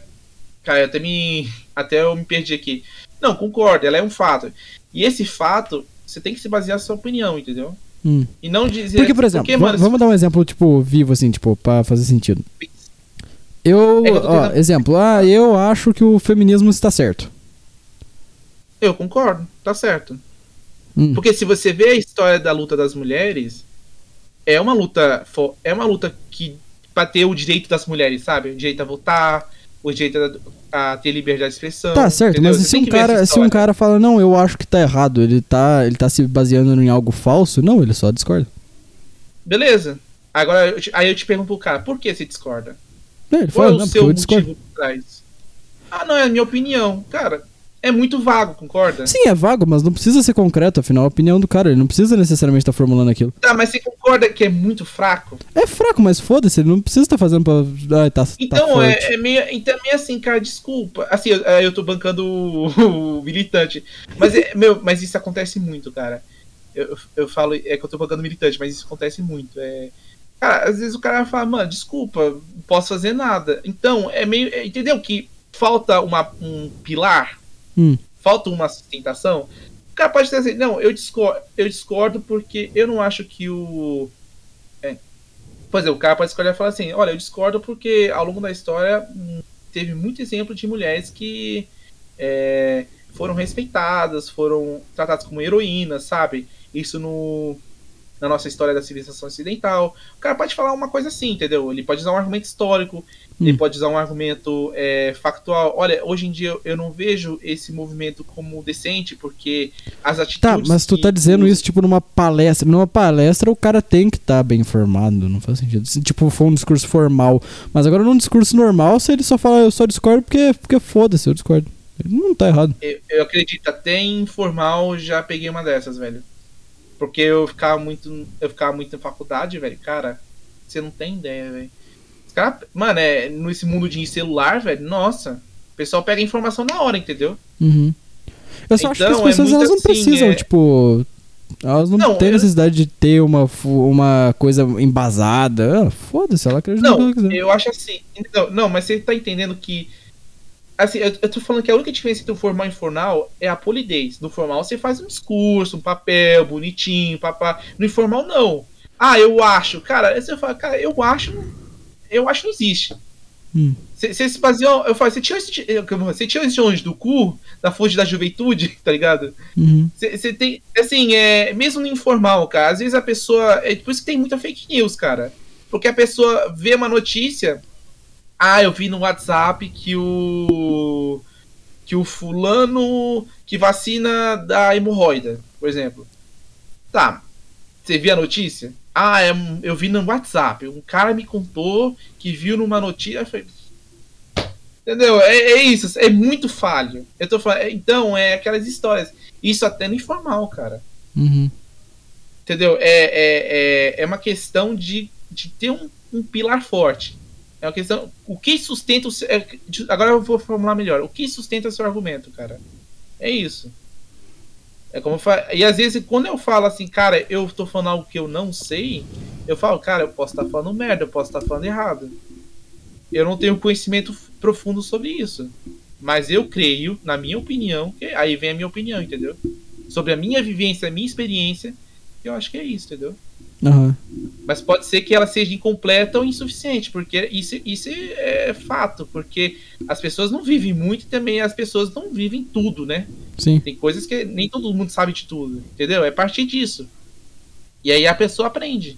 cara, eu até me. Até eu me perdi aqui. Não, concordo, ela é um fato. E esse fato, você tem que se basear na sua opinião, entendeu? Hum. E não dizer. Porque, por exemplo, porque, mano, vamos dar um exemplo, tipo, vivo, assim, tipo, pra fazer sentido. Eu, É eu ó, exemplo, ah, eu acho que o feminismo está certo. Eu concordo, tá certo. Hum. Porque se você vê a história da luta das mulheres, é uma luta. É uma luta que. pra ter o direito das mulheres, sabe? O direito a votar, o direito a, a ter liberdade de expressão. Tá, certo, entendeu? mas Você se um, cara, se um cara fala, não, eu acho que tá errado, ele tá, ele tá se baseando em algo falso? Não, ele só discorda. Beleza. Agora, aí eu te pergunto pro cara, por que você discorda? É, ele Qual fala, é o seu eu discordo. motivo por trás? Ah, não, é a minha opinião. Cara, é muito vago, concorda? Sim, é vago, mas não precisa ser concreto, afinal, a opinião do cara, ele não precisa necessariamente estar formulando aquilo. Tá, mas você concorda que é muito fraco? É fraco, mas foda-se, ele não precisa estar fazendo pra. Ah, tá, tá Então, forte. é, é meio, então é meio assim, cara, desculpa. Assim, eu, é, eu tô bancando o, o militante. Mas, é, meu, mas isso acontece muito, cara. Eu, eu- eu falo, é que eu tô bancando o militante, mas isso acontece muito. É, cara, às vezes o cara fala, mano, desculpa, não posso fazer nada. Então, é meio. é, entendeu? Que falta uma, um pilar, Hum. falta uma sustentação. O cara pode dizer assim, não, eu discordo, eu discordo porque eu não acho que o. É, por exemplo, o cara pode escolher e falar assim, olha, eu discordo porque ao longo da história hum, teve muito exemplo de mulheres que é, foram respeitadas, foram tratadas como heroínas, sabe? Isso no, na nossa história da civilização ocidental. O cara pode falar uma coisa assim, entendeu? Ele pode usar um argumento histórico, ele Hum. pode usar um argumento é, factual. Olha, hoje em dia eu- não vejo esse movimento como decente, porque as atitudes. Tá, mas tu tá dizendo isso, tipo, numa palestra. Numa palestra, o cara tem que estar bem informado, não faz sentido. Se, tipo, for um discurso formal. Mas agora, num discurso normal, se ele só fala, eu só discordo porque, porque foda-se, eu discordo. Ele não tá errado. Eu, eu acredito, até informal já peguei uma dessas, velho. Porque eu ficava muito. Eu ficava muito em faculdade, velho. Cara, você não tem ideia, velho. Cara, mano, é, nesse mundo de celular, velho, nossa. O pessoal pega informação na hora, entendeu? Uhum. Eu só acho que as Então, é pessoas muito elas não assim, precisam, é- tipo. Elas não, Não, têm eu- necessidade de ter uma, uma coisa embasada. Ah, foda-se, ela acredita no que Não, ela quiser. eu acho assim. Não, não, mas você tá entendendo que. Assim, eu, eu tô falando que a única diferença entre o formal e o informal é a polidez. No formal você faz um discurso, um papel bonitinho, papá. No informal, não. Ah, eu acho. Cara, você fala, cara, eu acho. Eu acho que não existe. Hum. Você você se baseou. Eu falo, você tirou esse, você tirou esse onde do cu, da fonte da juventude, tá ligado? Uhum. Você tem. Assim, é, mesmo no informal, cara, às vezes a pessoa. É por isso que tem muita fake news, cara. Porque a pessoa vê uma notícia. Ah, eu vi no WhatsApp que o. Que o fulano que vacina da hemorroida, por exemplo. Tá. Você viu a notícia? Ah, é, eu vi no WhatsApp. Um cara me contou que viu numa notícia. Falei, Entendeu? É, é isso, é muito falho. Eu tô falando, é- então, é aquelas histórias. Isso até no informal, cara. Uhum. Entendeu? É, é, é, é uma questão de, de ter um, um pilar forte. É uma questão. O que sustenta o seu. é, agora eu vou formular melhor. O que sustenta o seu argumento, cara? É isso. É como fa- E às vezes, quando eu falo assim, cara, eu tô falando algo que eu não sei, eu falo, cara, eu posso estar falando merda, eu posso estar falando errado. Eu não tenho conhecimento profundo sobre isso. Mas eu creio, na minha opinião, que aí vem a minha opinião, entendeu? Sobre a minha vivência, a minha experiência, eu acho que é isso, entendeu? Aham. Mas pode ser que ela seja incompleta ou insuficiente, porque isso, isso é fato, porque as pessoas não vivem muito e também as pessoas não vivem tudo, né? Sim. Tem coisas que nem todo mundo sabe de tudo, entendeu? É partir disso. E aí a pessoa aprende.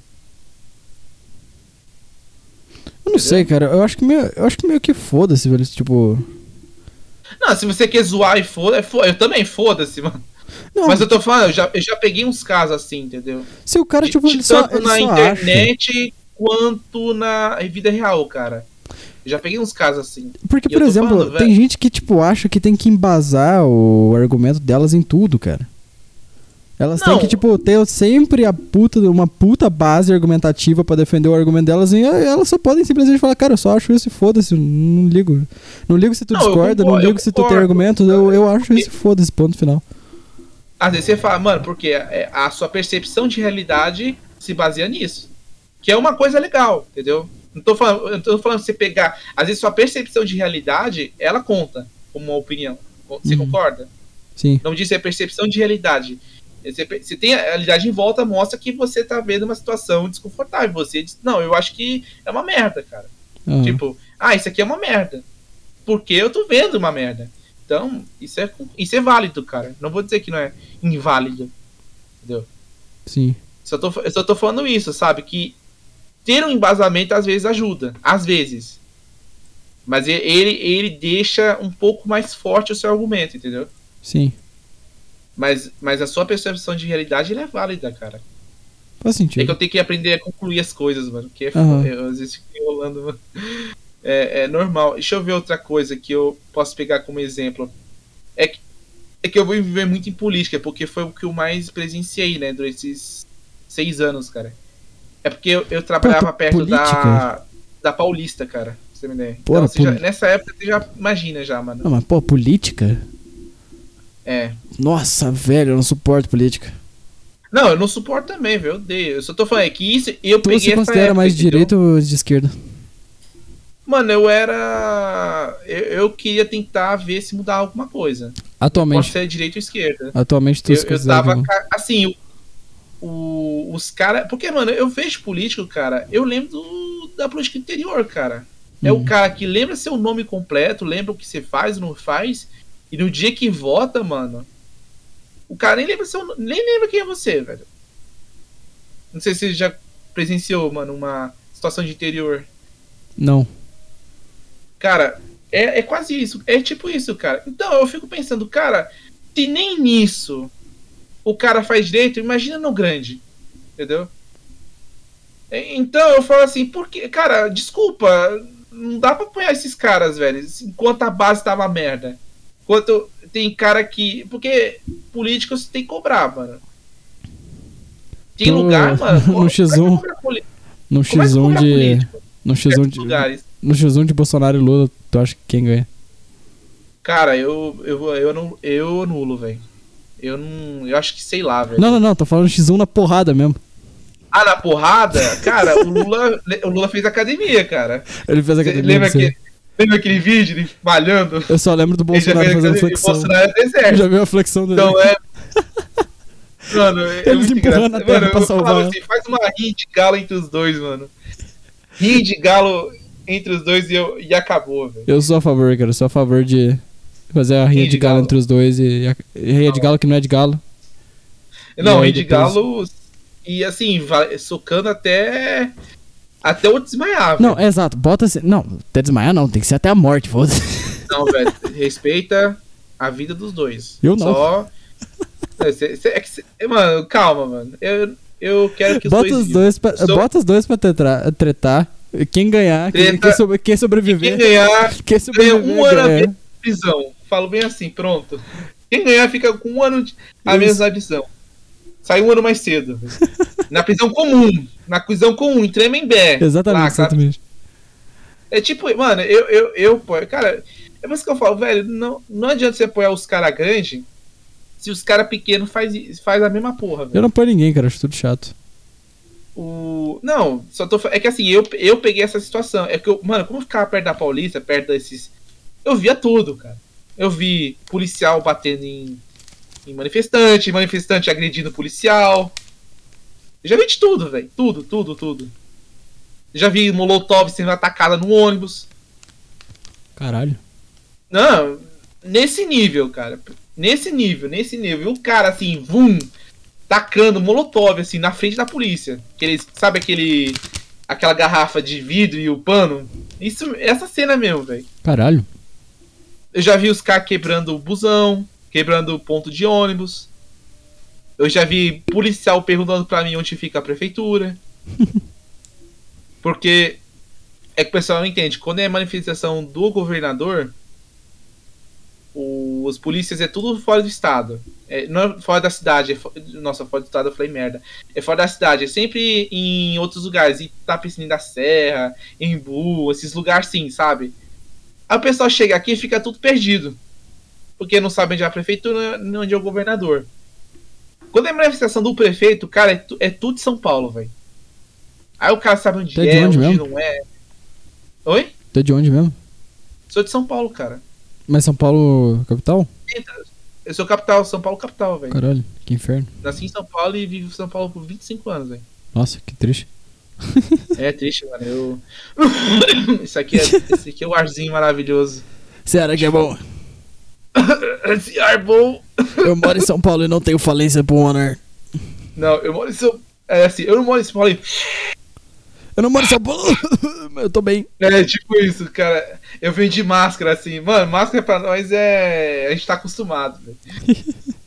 Eu não sei, cara. Eu acho que meio, eu acho que meio que foda-se, velho. Tipo. Não, se você quer zoar e foda, é fo- eu também foda-se, mano. Não, Mas eu tô falando, eu já, eu já peguei uns casos assim, entendeu? se o cara, De- tipo, de ele só, tanto ele na só acha. internet quanto na vida real, cara. Eu já peguei uns casos assim. Porque, E por exemplo, falando, tem velho. gente que, tipo, acha que tem que embasar o argumento delas em tudo, cara. Elas Não. têm que, tipo, ter sempre a puta, uma puta base argumentativa pra defender o argumento delas e elas só podem simplesmente falar, cara, eu só acho isso e foda-se, não ligo. Não ligo se tu Não, discorda, não concordo, eu ligo se tu tem argumentos, eu, eu acho isso e foda-se, ponto final. Às vezes você fala, mano, porque é, a sua percepção de realidade se baseia nisso. Que é uma coisa legal, entendeu? Não tô falando, eu tô falando você pegar. Às vezes sua percepção de realidade, ela conta como uma opinião. Você Uhum. concorda? Sim, Não diz é percepção de realidade. Você, você tem a realidade em volta, mostra que você tá vendo uma situação desconfortável. Você diz, não, eu acho que é uma merda, cara. aham. Tipo, ah, isso aqui é uma merda. Porque eu tô vendo uma merda. Então, isso é, isso é válido, cara. Não vou dizer que não é inválido. Entendeu? sim. Só tô, eu só tô falando isso, sabe? Que ter um embasamento às vezes ajuda. Às vezes. Mas ele, ele deixa um pouco mais forte o seu argumento, entendeu? Sim. Mas, mas a sua percepção de realidade é válida, cara. Faz É que sentido. eu tenho que aprender a concluir as coisas, mano. Que é Aham. foda, eu, às vezes fico enrolando, mano. É, é normal. Deixa eu ver outra coisa que eu posso pegar como exemplo. É que, é que eu vou viver muito em política, porque foi o que eu mais presenciei, né, durante esses seis anos, cara. É porque eu, eu trabalhava Pô, perto da, política? da Paulista, cara. pra Você me. Porra, Então, você já- nessa época você já imagina já, mano. Não, mas, pô, política? É. Nossa, velho, eu não suporto política. Não, eu não suporto também, velho. Eu odeio. Eu só tô falando é que isso eu Tu peguei essa considera mais de direita ou de esquerda? Mano, eu era. Eu, eu queria tentar ver se mudar alguma coisa. Pode Atualmente. ser direita ou esquerda. Atualmente tu Eu, eu tava. Assim, o, o- os caras. Porque, mano, eu vejo político, cara. Eu lembro do- da política interior, cara. É Uhum. o cara que lembra seu nome completo, lembra o que você faz ou não faz. E no dia que vota, mano. O cara nem lembra seu nem lembra quem é você, velho. Não sei se você já presenciou, mano, uma situação de interior. Não. Cara, é, é quase isso. É tipo isso, cara. Então eu fico pensando, cara, se nem nisso o cara faz direito, imagina no grande. Entendeu? Então eu falo assim, porque, cara, desculpa, não dá pra apoiar esses caras, velho, enquanto a base tava uma merda. Enquanto tem cara que. Porque políticos tem que cobrar, mano. Tem Tô lugar, mano. no é que X1. cobra poli- No é que X1 cobra de. No em X1 certos de. lugares? No X1 de Bolsonaro e Lula, tu acha que quem ganha? Cara, eu eu eu não eu anulo, velho. Eu não, eu acho que sei lá, velho. Não, não, não, tô falando X1 na porrada mesmo. Ah, na porrada, cara, o Lula o Lula fez academia, cara. Ele fez Cê academia. lembra que lembra aquele vídeo ele malhando? Eu só lembro do Ele Bolsonaro fazendo academia, flexão. o Bolsonaro é deserto. já vi a flexão dele. Então é Mano, é muito empurrando a terra Mano, pra eu salvar falava ela. assim, faz uma rinha de galo entre os dois, mano. Rinha de galo entre os dois e, eu, e acabou, velho. Eu sou a favor, cara. Eu sou a favor de fazer a rinha de de galo galo. entre os dois e. e rinha de galo que não é de galo. Não, rinha de depois- galo e assim, vai- socando até até eu desmaiar. Não, exato. Bota assim. Não, até desmaiar não. Tem que ser até a morte, foda-se. Não, velho, respeita a vida dos dois. Eu não. Só. É, cê- cê- é que cê- Mano, calma, mano. Eu, eu quero que os Bota dois. os dois pra, Sou- bota os dois pra tretar. Quem ganhar, quem, Treta. quem sobre- quem Quem sobreviver. ganhar, Quem ganha sobreviver um ano a ganha. prisão. Falo bem assim, pronto. Quem ganhar fica com um ano de, a menos na prisão. Sai um ano mais cedo. na prisão comum. Na prisão comum, em Tremembé. Exatamente, Lá, exatamente. É tipo, mano, eu, eu, eu. Cara, é por isso que eu falo, velho, não, não adianta você apoiar os caras grandes se os caras pequenos faz, faz a mesma porra, velho. Eu não apoio ninguém, cara. Acho tudo chato. O... Não, só tô. É que assim, eu, eu peguei essa situação. É que eu, mano, como eu ficava perto da Paulista, perto desses. Eu via tudo, cara. Eu vi policial batendo em, em manifestante, manifestante agredindo policial. Eu já vi de tudo, velho. Tudo, tudo, tudo. Já vi Molotov sendo atacada no ônibus. Caralho. Não, nesse nível, cara. Nesse nível, nesse nível. E o cara, assim, vum, tacando molotov, assim, na frente da polícia. Aquele, sabe aquele. Aquela garrafa de vidro e o pano? Isso, essa cena mesmo, velho. Caralho. Eu já vi os caras quebrando o busão, quebrando o ponto de ônibus. Eu já vi policial perguntando pra mim onde fica a prefeitura. Porque é que o pessoal não entende. Quando é manifestação do governador, os polícias é tudo fora do estado. É, não é fora da cidade. É Nossa, fora do estado eu falei merda. É fora da cidade. É sempre em outros lugares. Em Tapecini da Serra, em Bu, esses lugares sim, sabe? Aí o pessoal chega aqui e fica tudo perdido. Porque não sabe onde é a prefeitura nem onde é o governador. Quando é manifestação do prefeito, cara, é, tu- é tudo de São Paulo, velho. Aí o cara sabe onde Tu é é, de onde onde mesmo? não é. Oi? Tu é de onde mesmo? Sou de São Paulo, cara. Mas São Paulo, capital? Eu sou capital, São Paulo capital, velho. Caralho, que inferno. Nasci em São Paulo e vivo em São Paulo por 25 anos, velho. Nossa, que triste. É triste, mano. Eu. Isso aqui é, esse aqui é o arzinho maravilhoso. Será que é bom? Esse ar bom. Eu moro em São Paulo e não tenho falência pulmonar. Não, eu moro em São. É assim, eu não moro em São Paulo. e- Eu não moro em São Paulo, eu tô bem. É tipo isso, cara. Eu venho de máscara, assim. Mano, máscara pra nós é. A gente tá acostumado, velho.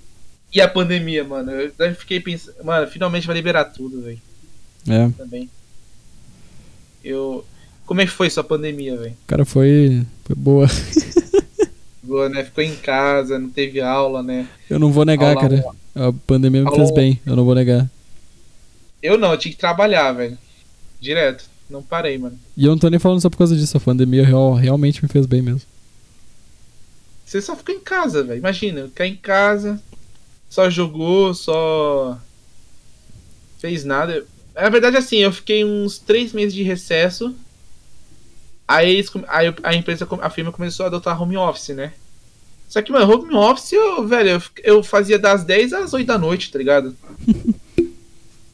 E a pandemia, mano. Eu daí fiquei pensando. Mano, finalmente vai liberar tudo, velho. É, Também. Eu. Como é que foi sua pandemia, velho? cara, foi, foi boa. Boa, né? Ficou em casa, não teve aula, né? Eu não vou negar, Aula cara. A pandemia me Aula fez bem, eu não vou negar. Eu não, eu tinha que trabalhar, velho. Direto. Não parei, mano. E eu não tô nem falando só por causa disso, a pandemia real, realmente me fez bem mesmo. Você só ficou em casa, velho. Imagina, ficar em casa, só jogou, só. fez nada. Na verdade, assim, eu fiquei uns três meses de recesso. Aí, eles aí a empresa, a firma começou a adotar home office, né? Só que, mano, home office, eu, velho, eu, eu fazia das 10 às 8 da noite, tá ligado?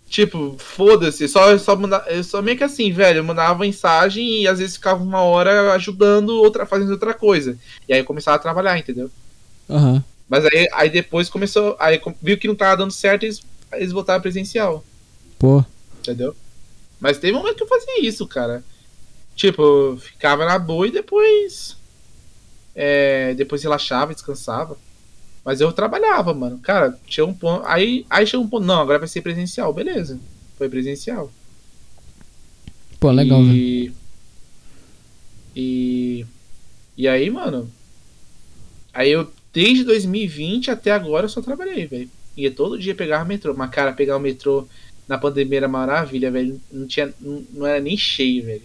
tipo, foda-se, só, só, manda, eu só meio que assim, velho, eu mandava mensagem e às vezes ficava uma hora ajudando, outra, fazendo outra coisa. E aí eu começava a trabalhar, entendeu? Aham. Mas aí, aí depois começou. Aí viu que não tava dando certo, eles, eles voltaram presencial, Pô, entendeu? Mas teve um momento que eu fazia isso, cara. Tipo, ficava na boa e depois. É, depois relaxava, descansava. Mas eu trabalhava, mano. Cara, tinha um ponto. Aí, aí chegou um ponto. Não, agora vai ser presencial, beleza. Foi presencial. pô, legal, velho. e... E. E aí, mano. Aí eu, desde 2020 até agora, eu só trabalhei, velho. Ia todo dia pegar o metrô. Mas, cara, pegar o metrô na pandemia era maravilha, velho. Não tinha. Não, não era nem cheio, velho.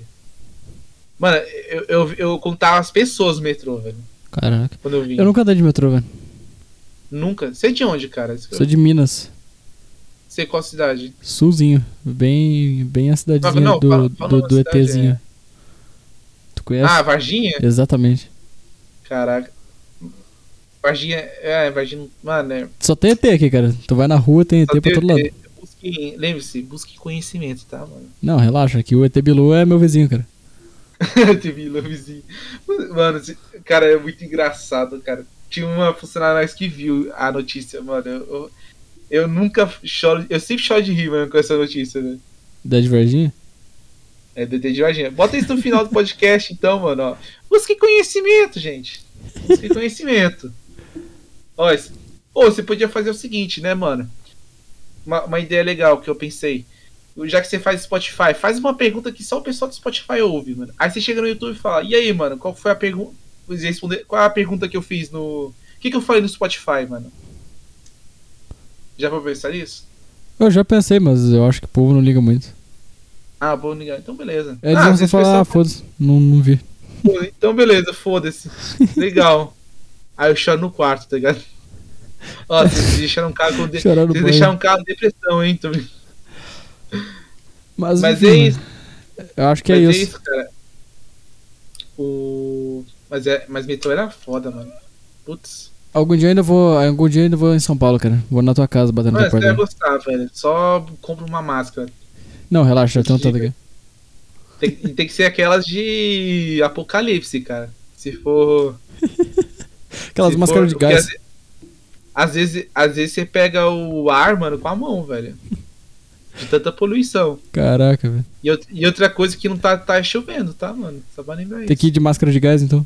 Mano, eu, eu, eu contava as pessoas no metrô, velho. Caraca. Quando eu vim. Eu nunca andei de metrô, velho. Nunca. Você é de onde, cara? Sou de Minas. Você é qual cidade? Sulzinho. Bem, bem a cidadezinha Não, do, fala- fala do, do cidade, ETzinho. Tu conhece? Ah, Varginha? Exatamente. Caraca. Varginha. É, Varginha. Mano, é. Só tem ET aqui, cara. Tu vai na rua, tem ET Só pra tem- todo lado. é, busque- Lembre-se, busque conhecimento, tá, mano? Não, relaxa, que o ET Bilu é meu vizinho, cara. TV Lovezinho. Mano, esse- cara, é muito engraçado, cara. Tinha uma funcionária que viu a notícia, mano. Eu, eu, eu nunca choro. Eu sempre choro de rir, mano, com essa notícia, né? Da de Varginha? É DT de Varginha. Bota isso no final do podcast, então, mano, ó. Busque conhecimento, gente. Busque conhecimento. Ó, esse- Ô, você podia fazer o seguinte, né, mano? Uma, uma ideia legal que eu pensei. Já que você faz Spotify, faz uma pergunta que só o pessoal do Spotify ouve, mano. Aí você chega no YouTube e fala, e aí, mano, qual foi a pergunta. Responder... Qual é a pergunta que eu fiz no. O que, que eu falei no Spotify, mano? Já vou pensar nisso? Eu já pensei, mas eu acho que o povo não liga muito. Ah, bom, ligar. Então beleza. Eles ah, vão só falar, ah, foda-se, não, não vi. Então beleza, foda-se. Legal. Aí eu choro no quarto, tá ligado? Ó, vocês deixaram um cara com de... Vocês deixaram um cara com depressão, hein? Tô... Mas, Mas enfim, é isso. Eu acho que é mas isso. cara. O. Mas, é... Mas metrô era foda, mano. Putz. Algum dia eu ainda vou. Algum dia ainda vou em São Paulo, cara. Vou na tua casa bater na Mano, tua você vai porta. gostar, velho. Só compra uma máscara. Não, relaxa, já tem um tanto aqui. Tem, tem que ser aquelas de apocalipse, cara. Se for. Aquelas se máscaras de for- gás. Às, às vezes, às vezes você pega o ar, mano, com a mão, velho. De tanta poluição. Caraca, velho. E, e outra coisa que não tá, tá chovendo, tá, mano? Só pra lembrar Tem isso. que ir de máscara de gás, então.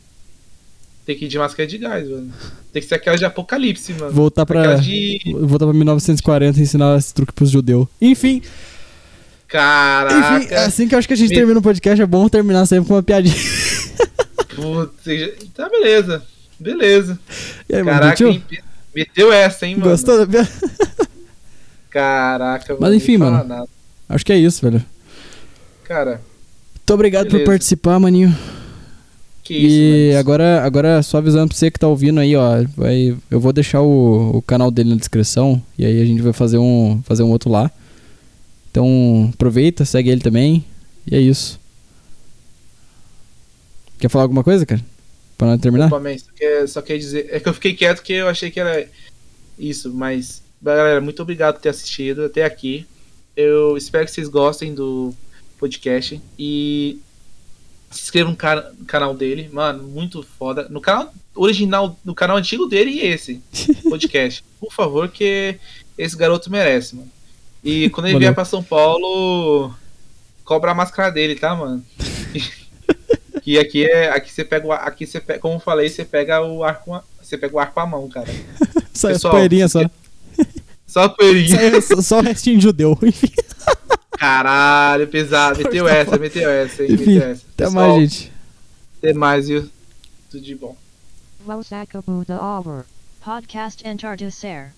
Tem que ir de máscara de gás, mano. Tem que ser aquela de apocalipse, mano. Voltar pra. Aquela de. Voltar pra 1940 e ensinar esse truque pros judeus. Enfim, Caraca. enfim, assim que eu acho que a gente Me- termina o podcast, é bom terminar sempre com uma piadinha. Putz, tá beleza. Beleza. Aí, Caraca, meteu essa, hein, mano? Gostou da piada? Caraca, Mas enfim, mano. nada. Acho que é isso, velho. Cara, Muito obrigado por Beleza. participar, maninho. Que isso, e agora, agora, só avisando pra você que tá ouvindo aí, ó. Vai, eu vou deixar o, o canal dele na descrição. E aí a gente vai fazer um, fazer um outro lá. Então, aproveita, segue ele também. E é isso. Quer falar alguma coisa, cara? Pra nós terminar? Opa, man, só, quer, só quer dizer. É que eu fiquei quieto porque eu achei que era isso, mas. Galera, muito obrigado por ter assistido até aqui. Eu espero que vocês gostem do podcast. E se inscrevam no, ca- no canal dele, mano, muito foda. No canal original, no canal antigo dele e esse podcast. Por favor, que esse garoto merece, mano. E quando ele Valeu. vier pra São Paulo, cobra a máscara dele, tá, mano? Que aqui é. Aqui você pega o Aqui você pega, como eu falei, você pega o arco. com a- Você pega o arco a mão, cara. Só as pessoal, poeirinhas só. Só a poeirinha. Só, só o restinho de judeu. Enfim, Caralho, pesado. Meteu essa, meteu essa, hein? Enfim, Meteu essa. até Pessoal, mais, gente. Até mais, viu? Tudo de bom. Los Acabou da Obra. Podcast Entardecer.